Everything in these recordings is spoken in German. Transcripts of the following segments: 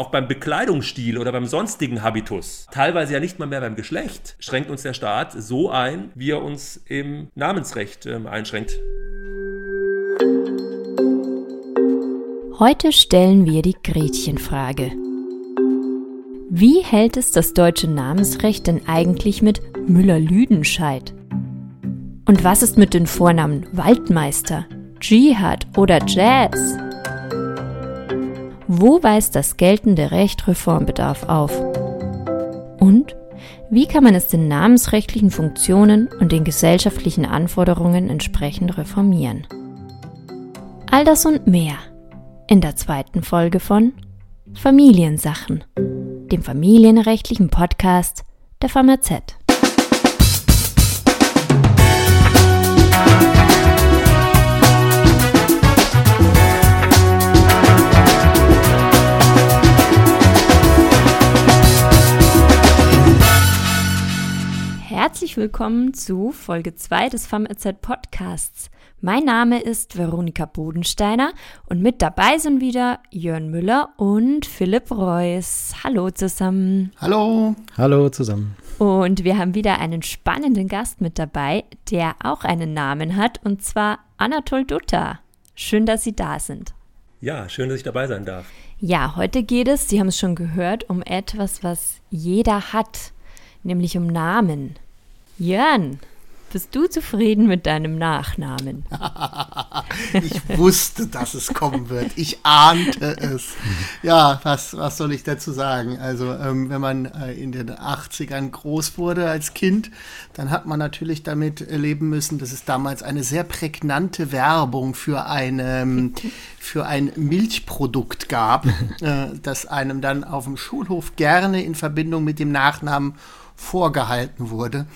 auch beim Bekleidungsstil oder beim sonstigen Habitus, teilweise ja nicht mal mehr beim Geschlecht, schränkt uns der Staat so ein, wie er uns im Namensrecht äh, einschränkt. Heute stellen wir die Gretchenfrage. Wie hält es das deutsche Namensrecht denn eigentlich mit Müller-Lüdenscheid? Und was ist mit den Vornamen Waldmeister, Dschihad oder Jazz? Wo weist das geltende Recht Reformbedarf auf? Und wie kann man es den namensrechtlichen Funktionen und den gesellschaftlichen Anforderungen entsprechend reformieren? All das und mehr in der zweiten Folge von Familiensachen, dem familienrechtlichen Podcast der FAMAZ. Herzlich willkommen zu Folge 2 des FAMRZ Podcasts. Mein Name ist Veronika Bodensteiner und mit dabei sind wieder Jörn Müller und Philipp Reuss. Hallo zusammen. Hallo. Hallo zusammen. Und wir haben wieder einen spannenden Gast mit dabei, der auch einen Namen hat, und zwar Anatol Dutta. Schön, dass Sie da sind. Ja, schön, dass ich dabei sein darf. Ja, heute geht es, Sie haben es schon gehört, um etwas, was jeder hat, nämlich um Namen. Jörn, bist du zufrieden mit deinem Nachnamen? ich wusste, dass es kommen wird. Ich ahnte es. Ja, was, was soll ich dazu sagen? Also, ähm, wenn man äh, in den 80ern groß wurde als Kind, dann hat man natürlich damit leben müssen, dass es damals eine sehr prägnante Werbung für, eine, für ein Milchprodukt gab, äh, das einem dann auf dem Schulhof gerne in Verbindung mit dem Nachnamen vorgehalten wurde.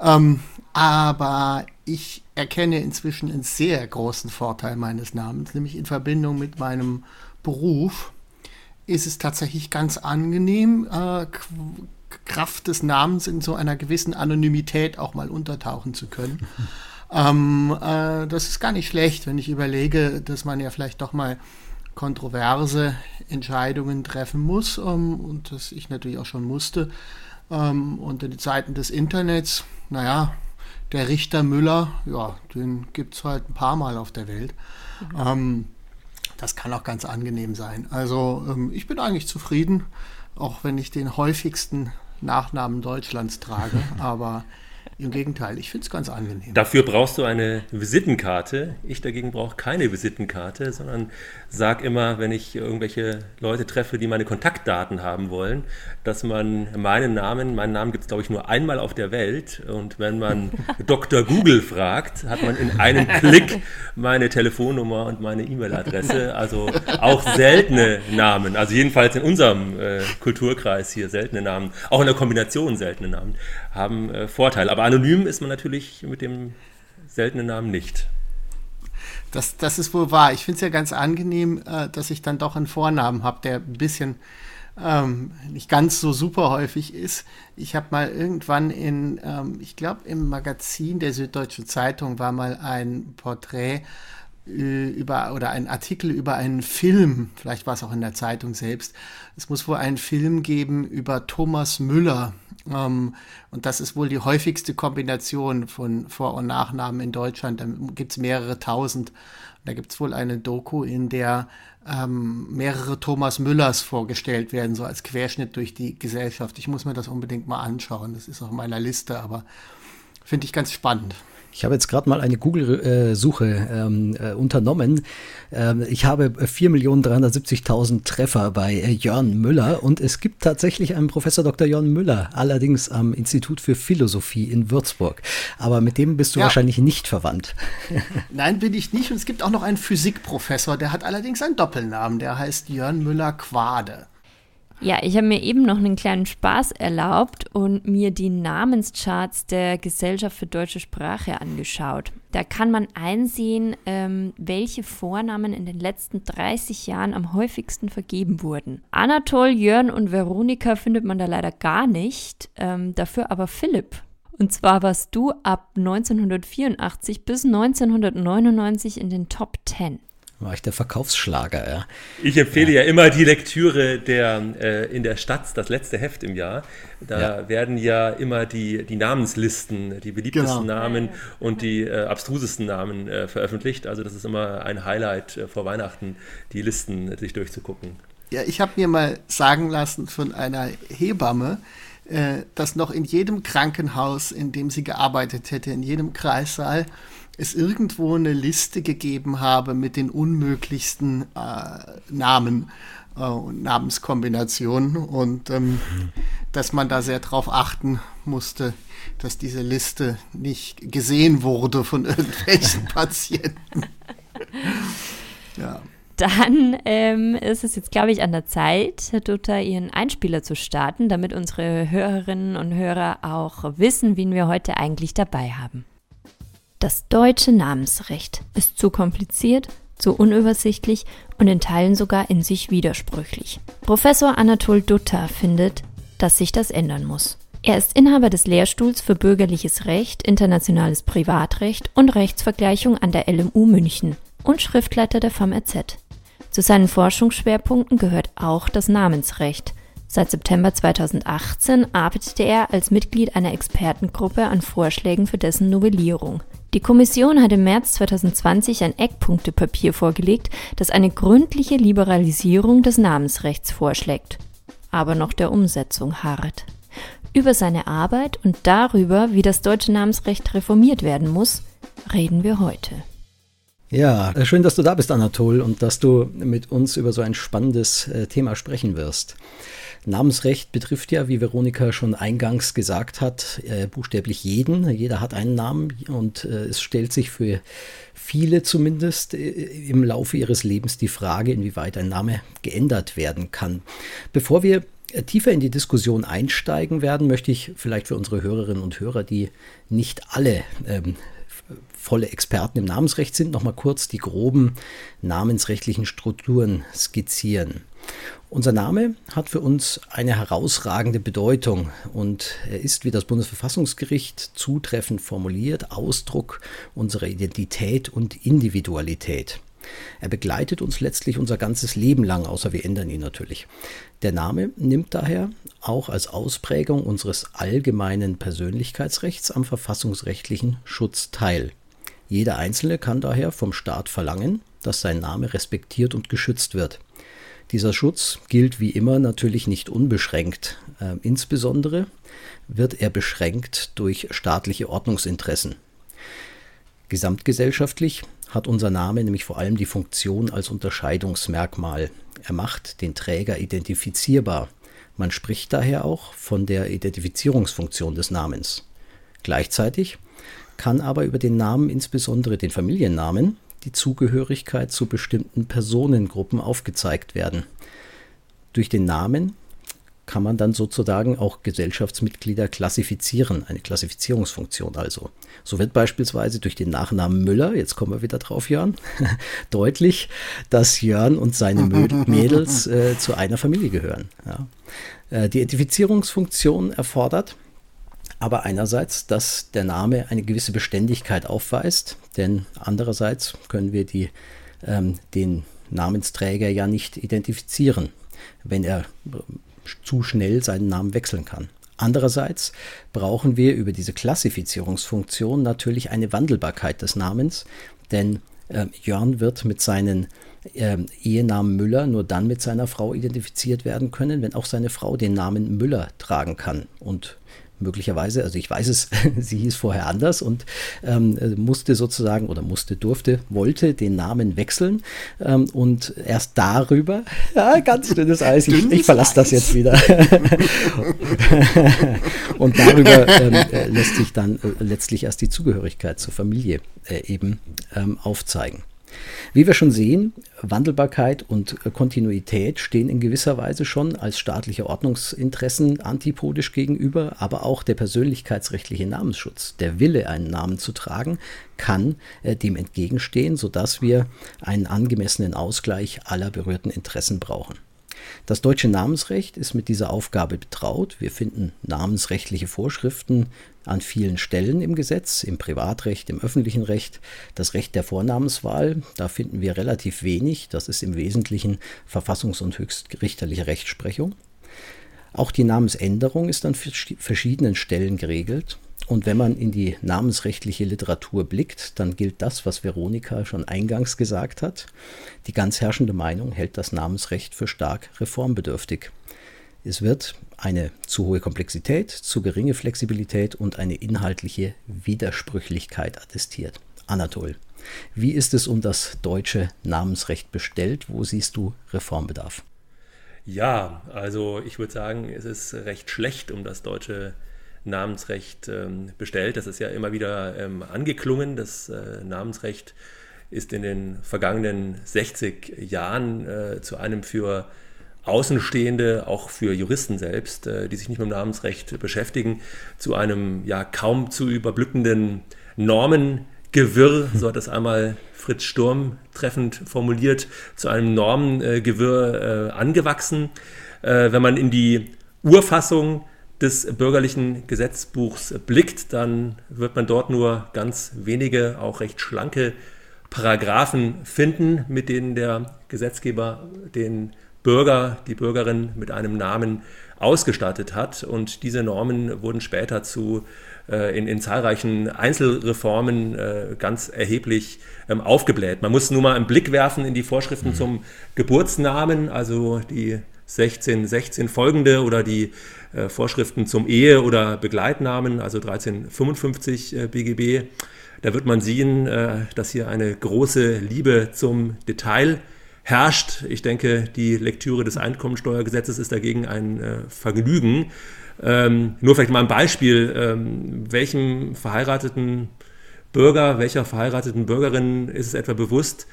Ähm, aber ich erkenne inzwischen einen sehr großen Vorteil meines Namens, nämlich in Verbindung mit meinem Beruf ist es tatsächlich ganz angenehm, äh, Kraft des Namens in so einer gewissen Anonymität auch mal untertauchen zu können. ähm, äh, das ist gar nicht schlecht, wenn ich überlege, dass man ja vielleicht doch mal kontroverse Entscheidungen treffen muss ähm, und das ich natürlich auch schon musste. Ähm, und in den Zeiten des Internets, naja, der Richter Müller, ja, den gibt es halt ein paar Mal auf der Welt. Mhm. Ähm, das kann auch ganz angenehm sein. Also ähm, ich bin eigentlich zufrieden, auch wenn ich den häufigsten Nachnamen Deutschlands trage. Aber im Gegenteil, ich finde es ganz angenehm. Dafür brauchst du eine Visitenkarte. Ich dagegen brauche keine Visitenkarte, sondern sage immer, wenn ich irgendwelche Leute treffe, die meine Kontaktdaten haben wollen, dass man meinen Namen, meinen Namen gibt es glaube ich nur einmal auf der Welt und wenn man Dr. Google fragt, hat man in einem Klick meine Telefonnummer und meine E-Mail-Adresse. Also auch seltene Namen, also jedenfalls in unserem äh, Kulturkreis hier seltene Namen, auch in der Kombination seltene Namen, haben äh, Vorteile. Aber anonym ist man natürlich mit dem seltenen Namen nicht. Das, das ist wohl wahr. Ich finde es ja ganz angenehm, äh, dass ich dann doch einen Vornamen habe, der ein bisschen ähm, nicht ganz so super häufig ist. Ich habe mal irgendwann in, ähm, ich glaube im Magazin der Süddeutschen Zeitung war mal ein Porträt äh, über oder ein Artikel über einen Film, vielleicht war es auch in der Zeitung selbst. Es muss wohl einen Film geben über Thomas Müller, und das ist wohl die häufigste Kombination von Vor- und Nachnamen in Deutschland. Da gibt es mehrere tausend. Da gibt es wohl eine Doku, in der ähm, mehrere Thomas Müllers vorgestellt werden, so als Querschnitt durch die Gesellschaft. Ich muss mir das unbedingt mal anschauen. Das ist auf meiner Liste, aber finde ich ganz spannend. Ich habe jetzt gerade mal eine Google-Suche ähm, äh, unternommen. Ähm, ich habe 4.370.000 Treffer bei äh, Jörn Müller und es gibt tatsächlich einen Professor Dr. Jörn Müller, allerdings am Institut für Philosophie in Würzburg. Aber mit dem bist du ja. wahrscheinlich nicht verwandt. Nein, bin ich nicht. Und es gibt auch noch einen Physikprofessor, der hat allerdings einen Doppelnamen. Der heißt Jörn Müller-Quade. Ja, ich habe mir eben noch einen kleinen Spaß erlaubt und mir die Namenscharts der Gesellschaft für deutsche Sprache angeschaut. Da kann man einsehen, ähm, welche Vornamen in den letzten 30 Jahren am häufigsten vergeben wurden. Anatol, Jörn und Veronika findet man da leider gar nicht, ähm, dafür aber Philipp. Und zwar warst du ab 1984 bis 1999 in den Top 10. war ich der Verkaufsschlager, ja. Ich empfehle ja, ja immer die Lektüre der äh, in der Stadt, das letzte Heft im Jahr. Da ja. werden ja immer die, die Namenslisten, die beliebtesten genau. Namen und die äh, abstrusesten Namen äh, veröffentlicht. Also das ist immer ein Highlight äh, vor Weihnachten, die Listen sich durchzugucken. Ja, ich habe mir mal sagen lassen von einer Hebamme, äh, dass noch in jedem Krankenhaus, in dem sie gearbeitet hätte, in jedem Kreissaal, es irgendwo eine Liste gegeben habe mit den unmöglichsten äh, Namen äh, und Namenskombinationen und ähm, dass man da sehr darauf achten musste, dass diese Liste nicht gesehen wurde von irgendwelchen Patienten. ja. Dann ähm, ist es jetzt, glaube ich, an der Zeit, Herr Dutter, Ihren Einspieler zu starten, damit unsere Hörerinnen und Hörer auch wissen, wen wir heute eigentlich dabei haben. Das deutsche Namensrecht ist zu kompliziert, zu unübersichtlich und in Teilen sogar in sich widersprüchlich. Professor Anatol Dutter findet, dass sich das ändern muss. Er ist Inhaber des Lehrstuhls für bürgerliches Recht, internationales Privatrecht und Rechtsvergleichung an der LMU München und Schriftleiter der FAMRZ. Zu seinen Forschungsschwerpunkten gehört auch das Namensrecht. Seit September 2018 arbeitete er als Mitglied einer Expertengruppe an Vorschlägen für dessen Novellierung. Die Kommission hat im März 2020 ein Eckpunktepapier vorgelegt, das eine gründliche Liberalisierung des Namensrechts vorschlägt, aber noch der Umsetzung harrt. Über seine Arbeit und darüber, wie das deutsche Namensrecht reformiert werden muss, reden wir heute. Ja, äh, schön, dass du da bist, Anatol, und dass du mit uns über so ein spannendes äh, Thema sprechen wirst. Namensrecht betrifft ja, wie Veronika schon eingangs gesagt hat, äh, buchstäblich jeden. Jeder hat einen Namen und es stellt sich für viele zumindest im Laufe ihres Lebens die Frage, inwieweit ein Name geändert werden kann. Bevor wir tiefer in die Diskussion einsteigen werden, möchte ich vielleicht für unsere Hörerinnen und Hörer, die nicht alle ähm, volle Experten im Namensrecht sind, nochmal kurz die groben namensrechtlichen Strukturen skizzieren. Unser Name hat für uns eine herausragende Bedeutung und er ist, wie das Bundesverfassungsgericht zutreffend formuliert, Ausdruck unserer Identität und Individualität. Er begleitet uns letztlich unser ganzes Leben lang, außer wir ändern ihn natürlich. Der Name nimmt daher auch als Ausprägung unseres allgemeinen Persönlichkeitsrechts am verfassungsrechtlichen Schutz teil. Jeder Einzelne kann daher vom Staat verlangen, dass sein Name respektiert und geschützt wird. Dieser Schutz gilt wie immer natürlich nicht unbeschränkt. Äh, insbesondere wird er beschränkt durch staatliche Ordnungsinteressen. Gesamtgesellschaftlich hat unser Name nämlich vor allem die Funktion als Unterscheidungsmerkmal. Er macht den Träger identifizierbar. Man spricht daher auch von der Identifizierungsfunktion des Namens. Gleichzeitig kann aber über den Namen, insbesondere den Familiennamen, die Zugehörigkeit zu bestimmten Personengruppen aufgezeigt werden. Durch den Namen kann man dann sozusagen auch Gesellschaftsmitglieder klassifizieren, eine Klassifizierungsfunktion also. So wird beispielsweise durch den Nachnamen Müller, jetzt kommen wir wieder drauf, Jörn, deutlich, dass Jörn und seine Mädels äh, zu einer Familie gehören. Ja. Äh, die Identifizierungsfunktion erfordert, aber einerseits, dass der Name eine gewisse Beständigkeit aufweist, denn andererseits können wir die, ähm, den Namensträger ja nicht identifizieren, wenn er äh, zu schnell seinen Namen wechseln kann. Andererseits brauchen wir über diese Klassifizierungsfunktion natürlich eine Wandelbarkeit des Namens, denn äh, Jörn wird mit seinen äh, Ehenamen Müller nur dann mit seiner Frau identifiziert werden können, wenn auch seine Frau den Namen Müller tragen kann. Und möglicherweise, also ich weiß es, sie hieß vorher anders und ähm, musste sozusagen oder musste, durfte, wollte den Namen wechseln ähm, und erst darüber, ja, ganz dünnes Eis, ich, ich verlasse das jetzt wieder. und darüber ähm, äh, lässt sich dann äh, letztlich erst die Zugehörigkeit zur Familie äh, eben ähm, aufzeigen. Wie wir schon sehen, Wandelbarkeit und Kontinuität stehen in gewisser Weise schon als staatliche Ordnungsinteressen antipodisch gegenüber, aber auch der persönlichkeitsrechtliche Namensschutz, der Wille, einen Namen zu tragen, kann äh, dem entgegenstehen, sodass wir einen angemessenen Ausgleich aller berührten Interessen brauchen. Das deutsche Namensrecht ist mit dieser Aufgabe betraut. Wir finden namensrechtliche Vorschriften an vielen Stellen im Gesetz, im Privatrecht, im öffentlichen Recht. Das Recht der Vornamenswahl, da finden wir relativ wenig. Das ist im Wesentlichen verfassungs- und höchstrichterliche Rechtsprechung. Auch die Namensänderung ist an verschiedenen Stellen geregelt. Und wenn man in die namensrechtliche Literatur blickt, dann gilt das, was Veronika schon eingangs gesagt hat. Die ganz herrschende Meinung hält das Namensrecht für stark reformbedürftig. Es wird eine zu hohe Komplexität, zu geringe Flexibilität und eine inhaltliche Widersprüchlichkeit attestiert. Anatol, wie ist es um das deutsche Namensrecht bestellt? Wo siehst du Reformbedarf? Ja, also ich würde sagen, es ist recht schlecht um das deutsche Namensrecht ähm, bestellt. Das ist ja immer wieder ähm, angeklungen. Das äh, Namensrecht ist in den vergangenen 60 Jahren äh, zu einem für Außenstehende, auch für Juristen selbst, äh, die sich nicht mit dem Namensrecht beschäftigen, zu einem ja kaum zu überblickenden Normengewirr, so hat das einmal Fritz Sturm treffend formuliert, zu einem Normengewirr äh, angewachsen. Äh, wenn man in die Urfassung des bürgerlichen Gesetzbuchs blickt, dann wird man dort nur ganz wenige, auch recht schlanke Paragraphen finden, mit denen der Gesetzgeber den Bürger, die Bürgerin mit einem Namen ausgestattet hat. Und diese Normen wurden später zu äh, in, in, zahlreichen Einzelreformen äh, ganz erheblich ähm, aufgebläht. Man muss nur mal einen Blick werfen in die Vorschriften mhm. zum Geburtsnamen, also die 16, 16 folgende oder die äh, Vorschriften zum Ehe- oder Begleitnamen, also 1355 äh, BGB. Da wird man sehen, äh, dass hier eine große Liebe zum Detail herrscht. Ich denke, die Lektüre des Einkommensteuergesetzes ist dagegen ein äh, Vergnügen. Ähm, nur vielleicht mal ein Beispiel, ähm, welchem verheirateten Bürger, welcher verheirateten Bürgerin ist es etwa bewusst,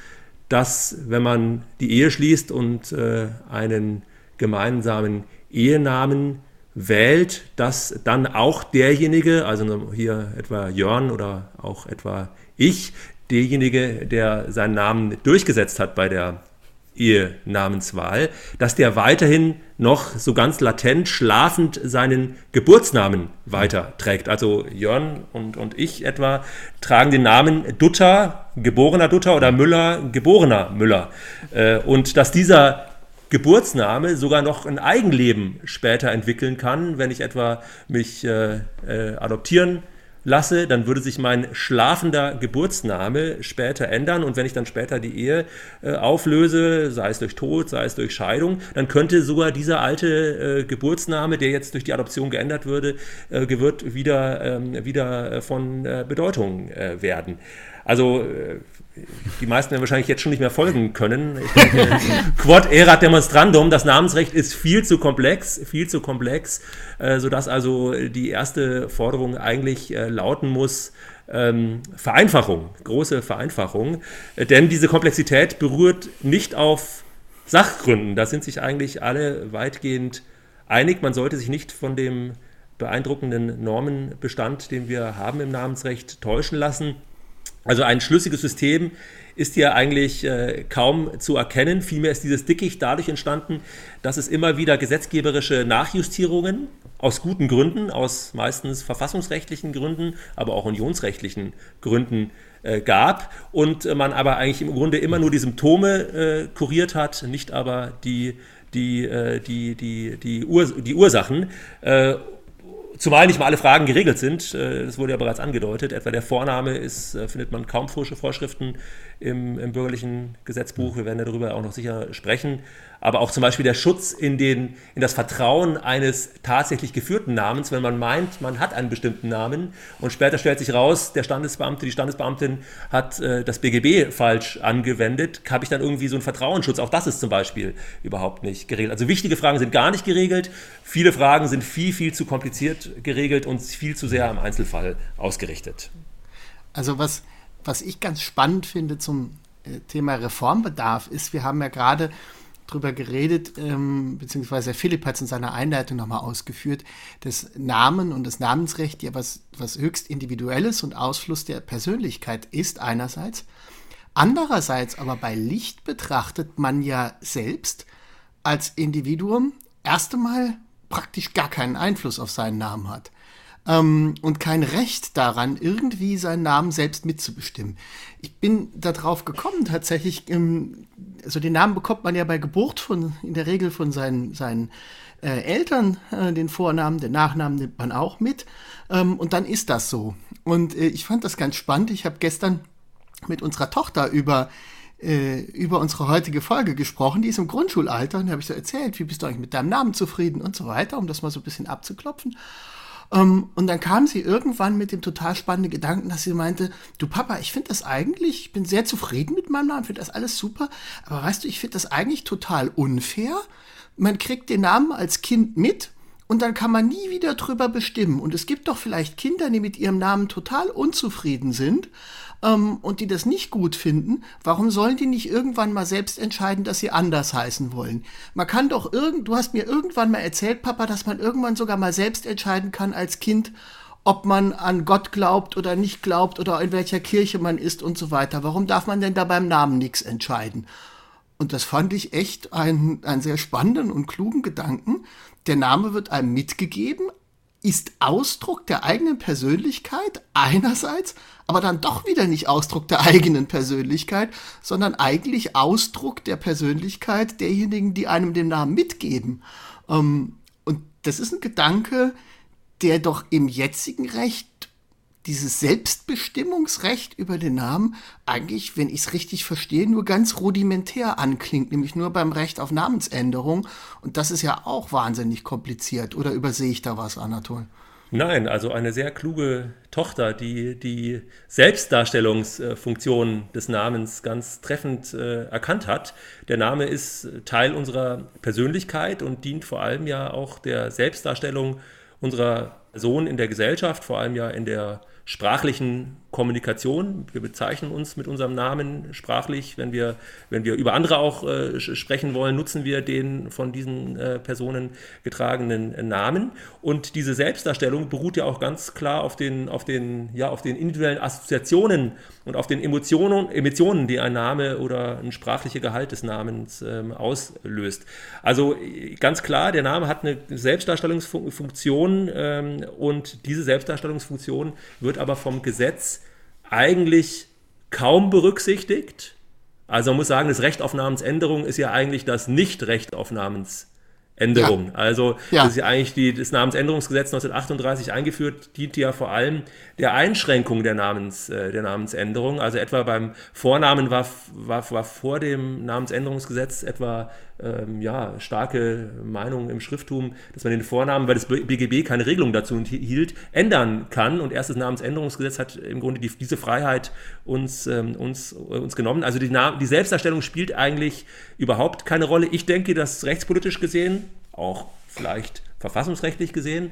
dass wenn man die Ehe schließt und äh, einen gemeinsamen Ehenamen wählt, dass dann auch derjenige, also hier etwa Jörn oder auch etwa ich, derjenige, der seinen Namen durchgesetzt hat bei der Ehenamenswahl, dass der weiterhin noch so ganz latent schlafend seinen Geburtsnamen weiterträgt. Also Jörn und, und ich etwa tragen den Namen Dutter, geborener Dutter oder Müller, geborener Müller. Äh, und dass dieser Geburtsname sogar noch ein Eigenleben später entwickeln kann, wenn ich etwa mich äh, äh, adoptieren lasse, dann würde sich mein schlafender Geburtsname später ändern und wenn ich dann später die Ehe äh, auflöse, sei es durch Tod, sei es durch Scheidung, dann könnte sogar dieser alte äh, Geburtsname, der jetzt durch die Adoption geändert würde, äh, wird wieder, ähm, wieder von äh, Bedeutung äh, werden. Also äh, die meisten werden wahrscheinlich jetzt schon nicht mehr folgen können. Denke, Quod erat demonstrandum, das Namensrecht ist viel zu komplex, viel zu komplex, äh, sodass also die erste Forderung eigentlich äh, lauten muss, ähm, Vereinfachung, große Vereinfachung, äh, denn diese Komplexität berührt nicht auf Sachgründen. Da sind sich eigentlich alle weitgehend einig. Man sollte sich nicht von dem beeindruckenden Normenbestand, den wir haben im Namensrecht, täuschen lassen. Also ein schlüssiges System ist hier eigentlich äh, kaum zu erkennen. Vielmehr ist dieses Dickicht dadurch entstanden, dass es immer wieder gesetzgeberische Nachjustierungen aus guten Gründen, aus meistens verfassungsrechtlichen Gründen, aber auch unionsrechtlichen Gründen äh, gab und äh, man aber eigentlich im Grunde immer nur die Symptome äh, kuriert hat, nicht aber die, die, äh, die, die, die, Ur die Ursachen. Äh, Zumal nicht mal alle Fragen geregelt sind. Äh, das wurde ja bereits angedeutet. Etwa der Vorname ist, äh, findet man kaum Vorschriften im, im bürgerlichen Gesetzbuch. Wir werden darüber auch noch sicher sprechen aber auch zum Beispiel der Schutz in, den, in das Vertrauen eines tatsächlich geführten Namens, wenn man meint, man hat einen bestimmten Namen und später stellt sich raus, der Standesbeamte, die Standesbeamtin hat äh, das BGB falsch angewendet, habe ich dann irgendwie so einen Vertrauensschutz. Auch das ist zum Beispiel überhaupt nicht geregelt. Also wichtige Fragen sind gar nicht geregelt, viele Fragen sind viel, viel zu kompliziert geregelt und viel zu sehr am Einzelfall ausgerichtet. Also was, was ich ganz spannend finde zum äh, Thema Reformbedarf ist, wir haben ja gerade drüber geredet, ähm, beziehungsweise Philipp hat es in seiner Einleitung nochmal ausgeführt, das Namen und das Namensrecht ja was, was höchst Individuelles und Ausfluss der Persönlichkeit ist einerseits. Andererseits aber bei Licht betrachtet man ja selbst als Individuum erst einmal praktisch gar keinen Einfluss auf seinen Namen hat ähm, und kein Recht daran, irgendwie seinen Namen selbst mitzubestimmen. Ich bin darauf gekommen, tatsächlich, ähm, also den Namen bekommt man ja bei Geburt von, in der Regel von seinen, seinen äh, Eltern, äh, den Vornamen, den Nachnamen nimmt man auch mit. Ähm, und dann ist das so. Und äh, ich fand das ganz spannend. Ich habe gestern mit unserer Tochter über äh, über unsere heutige Folge gesprochen. Die ist im Grundschulalter und da habe ich so erzählt, wie bist du eigentlich mit deinem Namen zufrieden und so weiter, um das mal so ein bisschen abzuklopfen. Um, ähm, und dann kam sie irgendwann mit dem total spannenden Gedanken, dass sie meinte, du Papa, ich finde das eigentlich, ich bin sehr zufrieden mit meinem Namen, finde das alles super, aber weißt du, ich finde das eigentlich total unfair. Man kriegt den Namen als Kind mit und dann kann man nie wieder drüber bestimmen. Und es gibt doch vielleicht Kinder, die mit ihrem Namen total unzufrieden sind ähm, und die das nicht gut finden, warum sollen die nicht irgendwann mal selbst entscheiden, dass sie anders heißen wollen? Man kann doch irgend, du hast mir irgendwann mal erzählt, Papa, dass man irgendwann sogar mal selbst entscheiden kann als Kind, ob man an Gott glaubt oder nicht glaubt oder in welcher Kirche man ist und so weiter. Warum darf man denn da beim Namen nichts entscheiden? Und das fand ich echt einen, einen sehr spannenden und klugen Gedanken. Der Name wird einem mitgegeben, ist Ausdruck der eigenen Persönlichkeit einerseits, aber dann doch wieder nicht Ausdruck der eigenen Persönlichkeit, sondern eigentlich Ausdruck der Persönlichkeit derjenigen, die einem den Namen mitgeben. Ähm, und das ist ein Gedanke, der doch im jetzigen Recht dieses Selbstbestimmungsrecht über den Namen eigentlich, wenn ich es richtig verstehe, nur ganz rudimentär anklingt, nämlich nur beim Recht auf Namensänderung. Und das ist ja auch wahnsinnig kompliziert. Oder übersehe ich da was, Anatol? Nein, also eine sehr kluge Tochter, die die Selbstdarstellungsfunktion des Namens ganz treffend äh, erkannt hat. Der Name ist Teil unserer Persönlichkeit und dient vor allem ja auch der Selbstdarstellung unserer Person in der Gesellschaft, vor allem ja in der sprachlichen Kommunikation. Wir bezeichnen uns mit unserem Namen sprachlich. Wenn wir, wenn wir über andere auch äh, sprechen wollen, nutzen wir den von diesen äh, Personen getragenen äh, Namen. Und diese Selbstdarstellung beruht ja auch ganz klar auf den, auf den, ja, auf den individuellen Assoziationen und auf den Emotionen, Emotionen, die ein Name oder ein sprachlicher Gehalt des Namens ähm, auslöst. Also ganz klar, der Name hat eine Selbstdarstellungsfunktion ähm, und diese Selbstdarstellungsfunktion wird aber vom Gesetz eigentlich kaum berücksichtigt. Also man muss sagen, das Recht auf Namensänderung ist ja eigentlich das Nicht-Recht auf Namensänderung. Ja. Also ja. das ist ja eigentlich die, das Namensänderungsgesetz 1938 eingeführt, dient ja vor allem der Einschränkung der, Namens, äh, der Namensänderung. Also etwa beim Vornamen war, war, war vor dem Namensänderungsgesetz etwa ähm, ja, starke Meinung im Schrifttum, dass man den Vornamen, weil das BGB keine Regelung dazu hielt, ändern kann. Und erst das Namensänderungsgesetz hat im Grunde die, diese Freiheit uns, ähm, uns, äh, uns genommen. Also die, die Selbstdarstellung spielt eigentlich überhaupt keine Rolle. Ich denke, dass rechtspolitisch gesehen, auch vielleicht verfassungsrechtlich gesehen,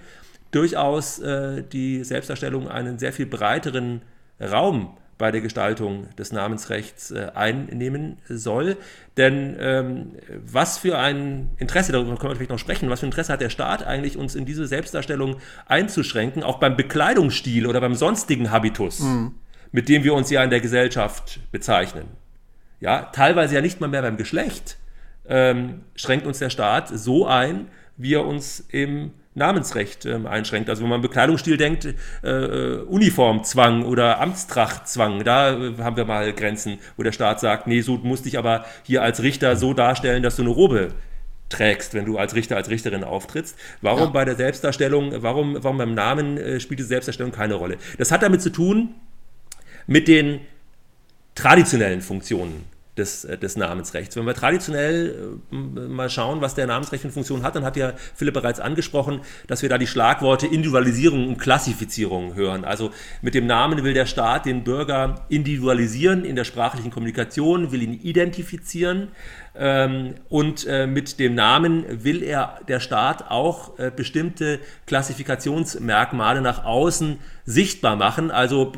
durchaus äh, die Selbstdarstellung einen sehr viel breiteren Raum bei der Gestaltung des Namensrechts äh, einnehmen soll. Denn ähm, was für ein Interesse, darüber können wir vielleicht noch sprechen, was für ein Interesse hat der Staat eigentlich, uns in diese Selbstdarstellung einzuschränken, auch beim Bekleidungsstil oder beim sonstigen Habitus, mhm. mit dem wir uns ja in der Gesellschaft bezeichnen. Ja, teilweise ja nicht mal mehr beim Geschlecht ähm, schränkt uns der Staat so ein, wie er uns im Namensrecht ähm, einschränkt. Also wenn man Bekleidungsstil denkt, äh, äh, Uniformzwang oder Amtstrachtzwang, da äh, haben wir mal Grenzen, wo der Staat sagt, nee, so musst dich aber hier als Richter so darstellen, dass du eine Robe trägst, wenn du als Richter, als Richterin auftrittst. Warum ja. bei der Selbstdarstellung, warum, warum beim Namen äh, spielt die Selbstdarstellung keine Rolle? Das hat damit zu tun mit den traditionellen Funktionen des, äh, des Namensrechts. Wenn wir traditionell äh, mal schauen, was der Namensrecht für Funktion hat, dann hat ja Philipp bereits angesprochen, dass wir da die Schlagworte Individualisierung und Klassifizierung hören. Also mit dem Namen will der Staat den Bürger individualisieren in der sprachlichen Kommunikation, will ihn identifizieren ähm, und äh, mit dem Namen will er der Staat auch bestimmte Klassifikationsmerkmale nach außen sichtbar machen, also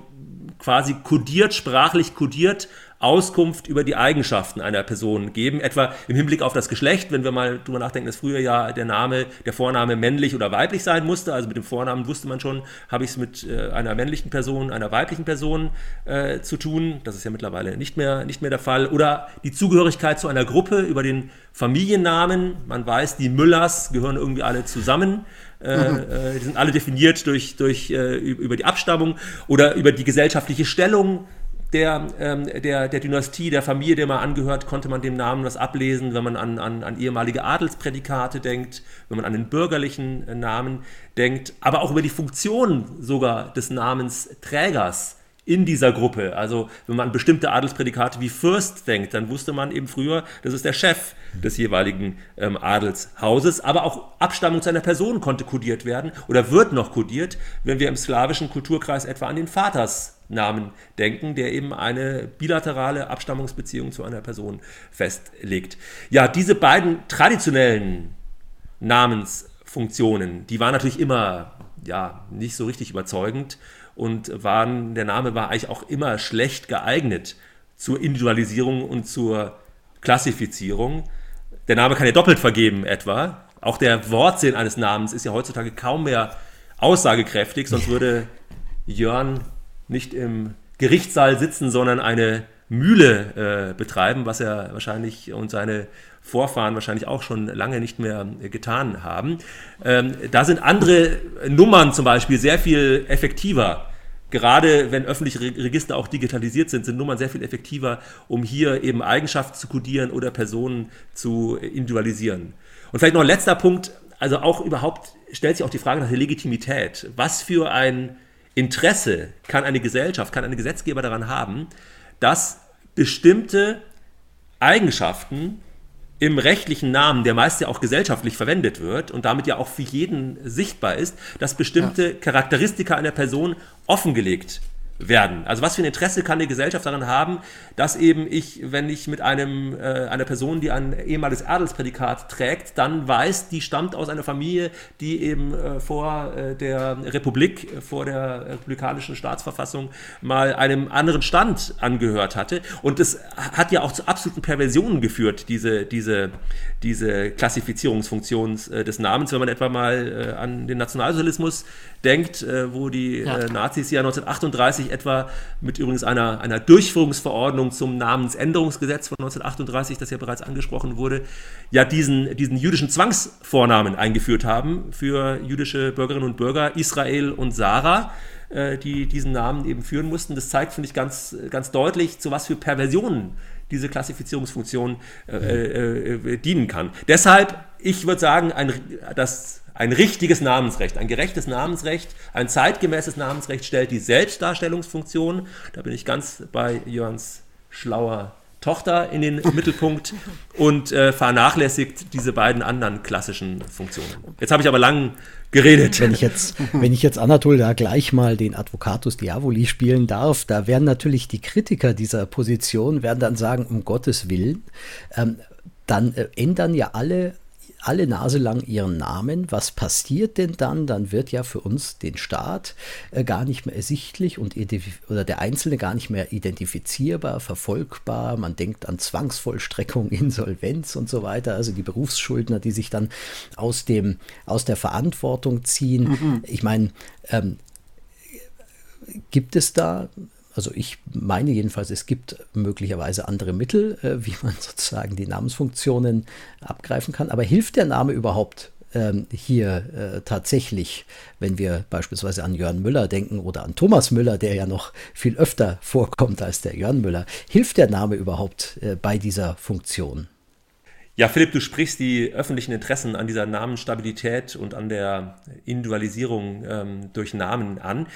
quasi kodiert, sprachlich kodiert Auskunft über die Eigenschaften einer Person geben, etwa im Hinblick auf das Geschlecht, wenn wir mal drüber nachdenken, dass früher ja der Name, der Vorname männlich oder weiblich sein musste, also mit dem Vornamen wusste man schon, habe ich es mit äh, einer männlichen Person, einer weiblichen Person äh, zu tun, das ist ja mittlerweile nicht mehr, nicht mehr der Fall, oder die Zugehörigkeit zu einer Gruppe über den Familiennamen, man weiß, die Müllers gehören irgendwie alle zusammen, äh, äh, die sind alle definiert durch, durch, äh, über die Abstammung oder über die gesellschaftliche Stellung der, ähm, der, der Dynastie, der Familie, der man angehört, konnte man dem Namen was ablesen, wenn man an, an, an ehemalige Adelsprädikate denkt, wenn man an den bürgerlichen äh, Namen denkt, aber auch über die Funktion sogar des Namensträgers in dieser Gruppe. Also wenn man an bestimmte Adelsprädikate wie Fürst denkt, dann wusste man eben früher, das ist der Chef des jeweiligen ähm, Adelshauses. Aber auch Abstammung seiner Person konnte kodiert werden oder wird noch kodiert, wenn wir im slawischen Kulturkreis etwa an den Vatersnamen denken, der eben eine bilaterale Abstammungsbeziehung zu einer Person festlegt. Ja, diese beiden traditionellen Namensfunktionen, die waren natürlich immer ja, nicht so richtig überzeugend und waren, der Name war eigentlich auch immer schlecht geeignet zur Individualisierung und zur Klassifizierung. Der Name kann ja doppelt vergeben etwa. Auch der Wortsinn eines Namens ist ja heutzutage kaum mehr aussagekräftig, sonst würde Jörn nicht im Gerichtssaal sitzen, sondern eine Mühle äh, betreiben, was er wahrscheinlich und seine Vorfahren wahrscheinlich auch schon lange nicht mehr getan haben. Ähm, da sind andere Nummern zum Beispiel sehr viel effektiver. Gerade wenn öffentliche Register auch digitalisiert sind, sind Nummern sehr viel effektiver, um hier eben Eigenschaften zu kodieren oder Personen zu individualisieren. Und vielleicht noch ein letzter Punkt, also auch überhaupt stellt sich auch die Frage nach der Legitimität. Was für ein Interesse kann eine Gesellschaft, kann eine Gesetzgeber daran haben, dass bestimmte Eigenschaften im rechtlichen Namen, der meist ja auch gesellschaftlich verwendet wird und damit ja auch für jeden sichtbar ist, dass bestimmte ja. Charakteristika einer Person offengelegt werden. Also was für ein Interesse kann die Gesellschaft daran haben, dass eben ich, wenn ich mit einem, äh, einer Person, die ein ehemaliges Adelsprädikat trägt, dann weiß, die stammt aus einer Familie, die eben äh, vor äh, der Republik, vor der republikanischen Staatsverfassung mal einem anderen Stand angehört hatte. Und das hat ja auch zu absoluten Perversionen geführt, diese, diese, diese Klassifizierungsfunktion äh, des Namens, wenn man etwa mal äh, an den Nationalsozialismus denkt, äh, wo die ja. Nazis ja 1938 etwa mit übrigens einer, einer Durchführungsverordnung zum Namensänderungsgesetz von 1938, das ja bereits angesprochen wurde, ja diesen, diesen jüdischen Zwangsvornamen eingeführt haben für jüdische Bürgerinnen und Bürger, Israel und Sarah äh, die diesen Namen eben führen mussten. Das zeigt, finde ich, ganz, ganz deutlich, zu was für Perversionen diese Klassifizierungsfunktion äh, äh, äh, dienen kann. Deshalb, ich würde sagen, ein, das ein richtiges Namensrecht, ein gerechtes Namensrecht, ein zeitgemäßes Namensrecht stellt die Selbstdarstellungsfunktion, da bin ich ganz bei Jörns schlauer Tochter in den Mittelpunkt und äh, vernachlässigt diese beiden anderen klassischen Funktionen. Jetzt habe ich aber lang geredet. Wenn ich jetzt, wenn ich jetzt Anatol da gleich mal den Advocatus Diaboli spielen darf, da werden natürlich die Kritiker dieser Position werden dann sagen, um Gottes Willen, ähm, dann äh, ändern ja alle alle Nase lang ihren Namen. Was passiert denn dann? Dann wird ja für uns den Staat äh, gar nicht mehr ersichtlich und oder der Einzelne gar nicht mehr identifizierbar, verfolgbar. Man denkt an Zwangsvollstreckung, Insolvenz und so weiter. Also die Berufsschuldner, die sich dann aus dem aus der Verantwortung ziehen. Mhm. Ich meine, ähm, gibt es da also ich meine jedenfalls, es gibt möglicherweise andere Mittel, äh, wie man sozusagen die Namensfunktionen abgreifen kann. Aber hilft der Name überhaupt ähm, hier äh, tatsächlich, wenn wir beispielsweise an Jörn Müller denken oder an Thomas Müller, der ja noch viel öfter vorkommt als der Jörn Müller, hilft der Name überhaupt äh, bei dieser Funktion? Ja, Philipp, du sprichst die öffentlichen Interessen an dieser Namensstabilität und an der Individualisierung ähm, durch Namen an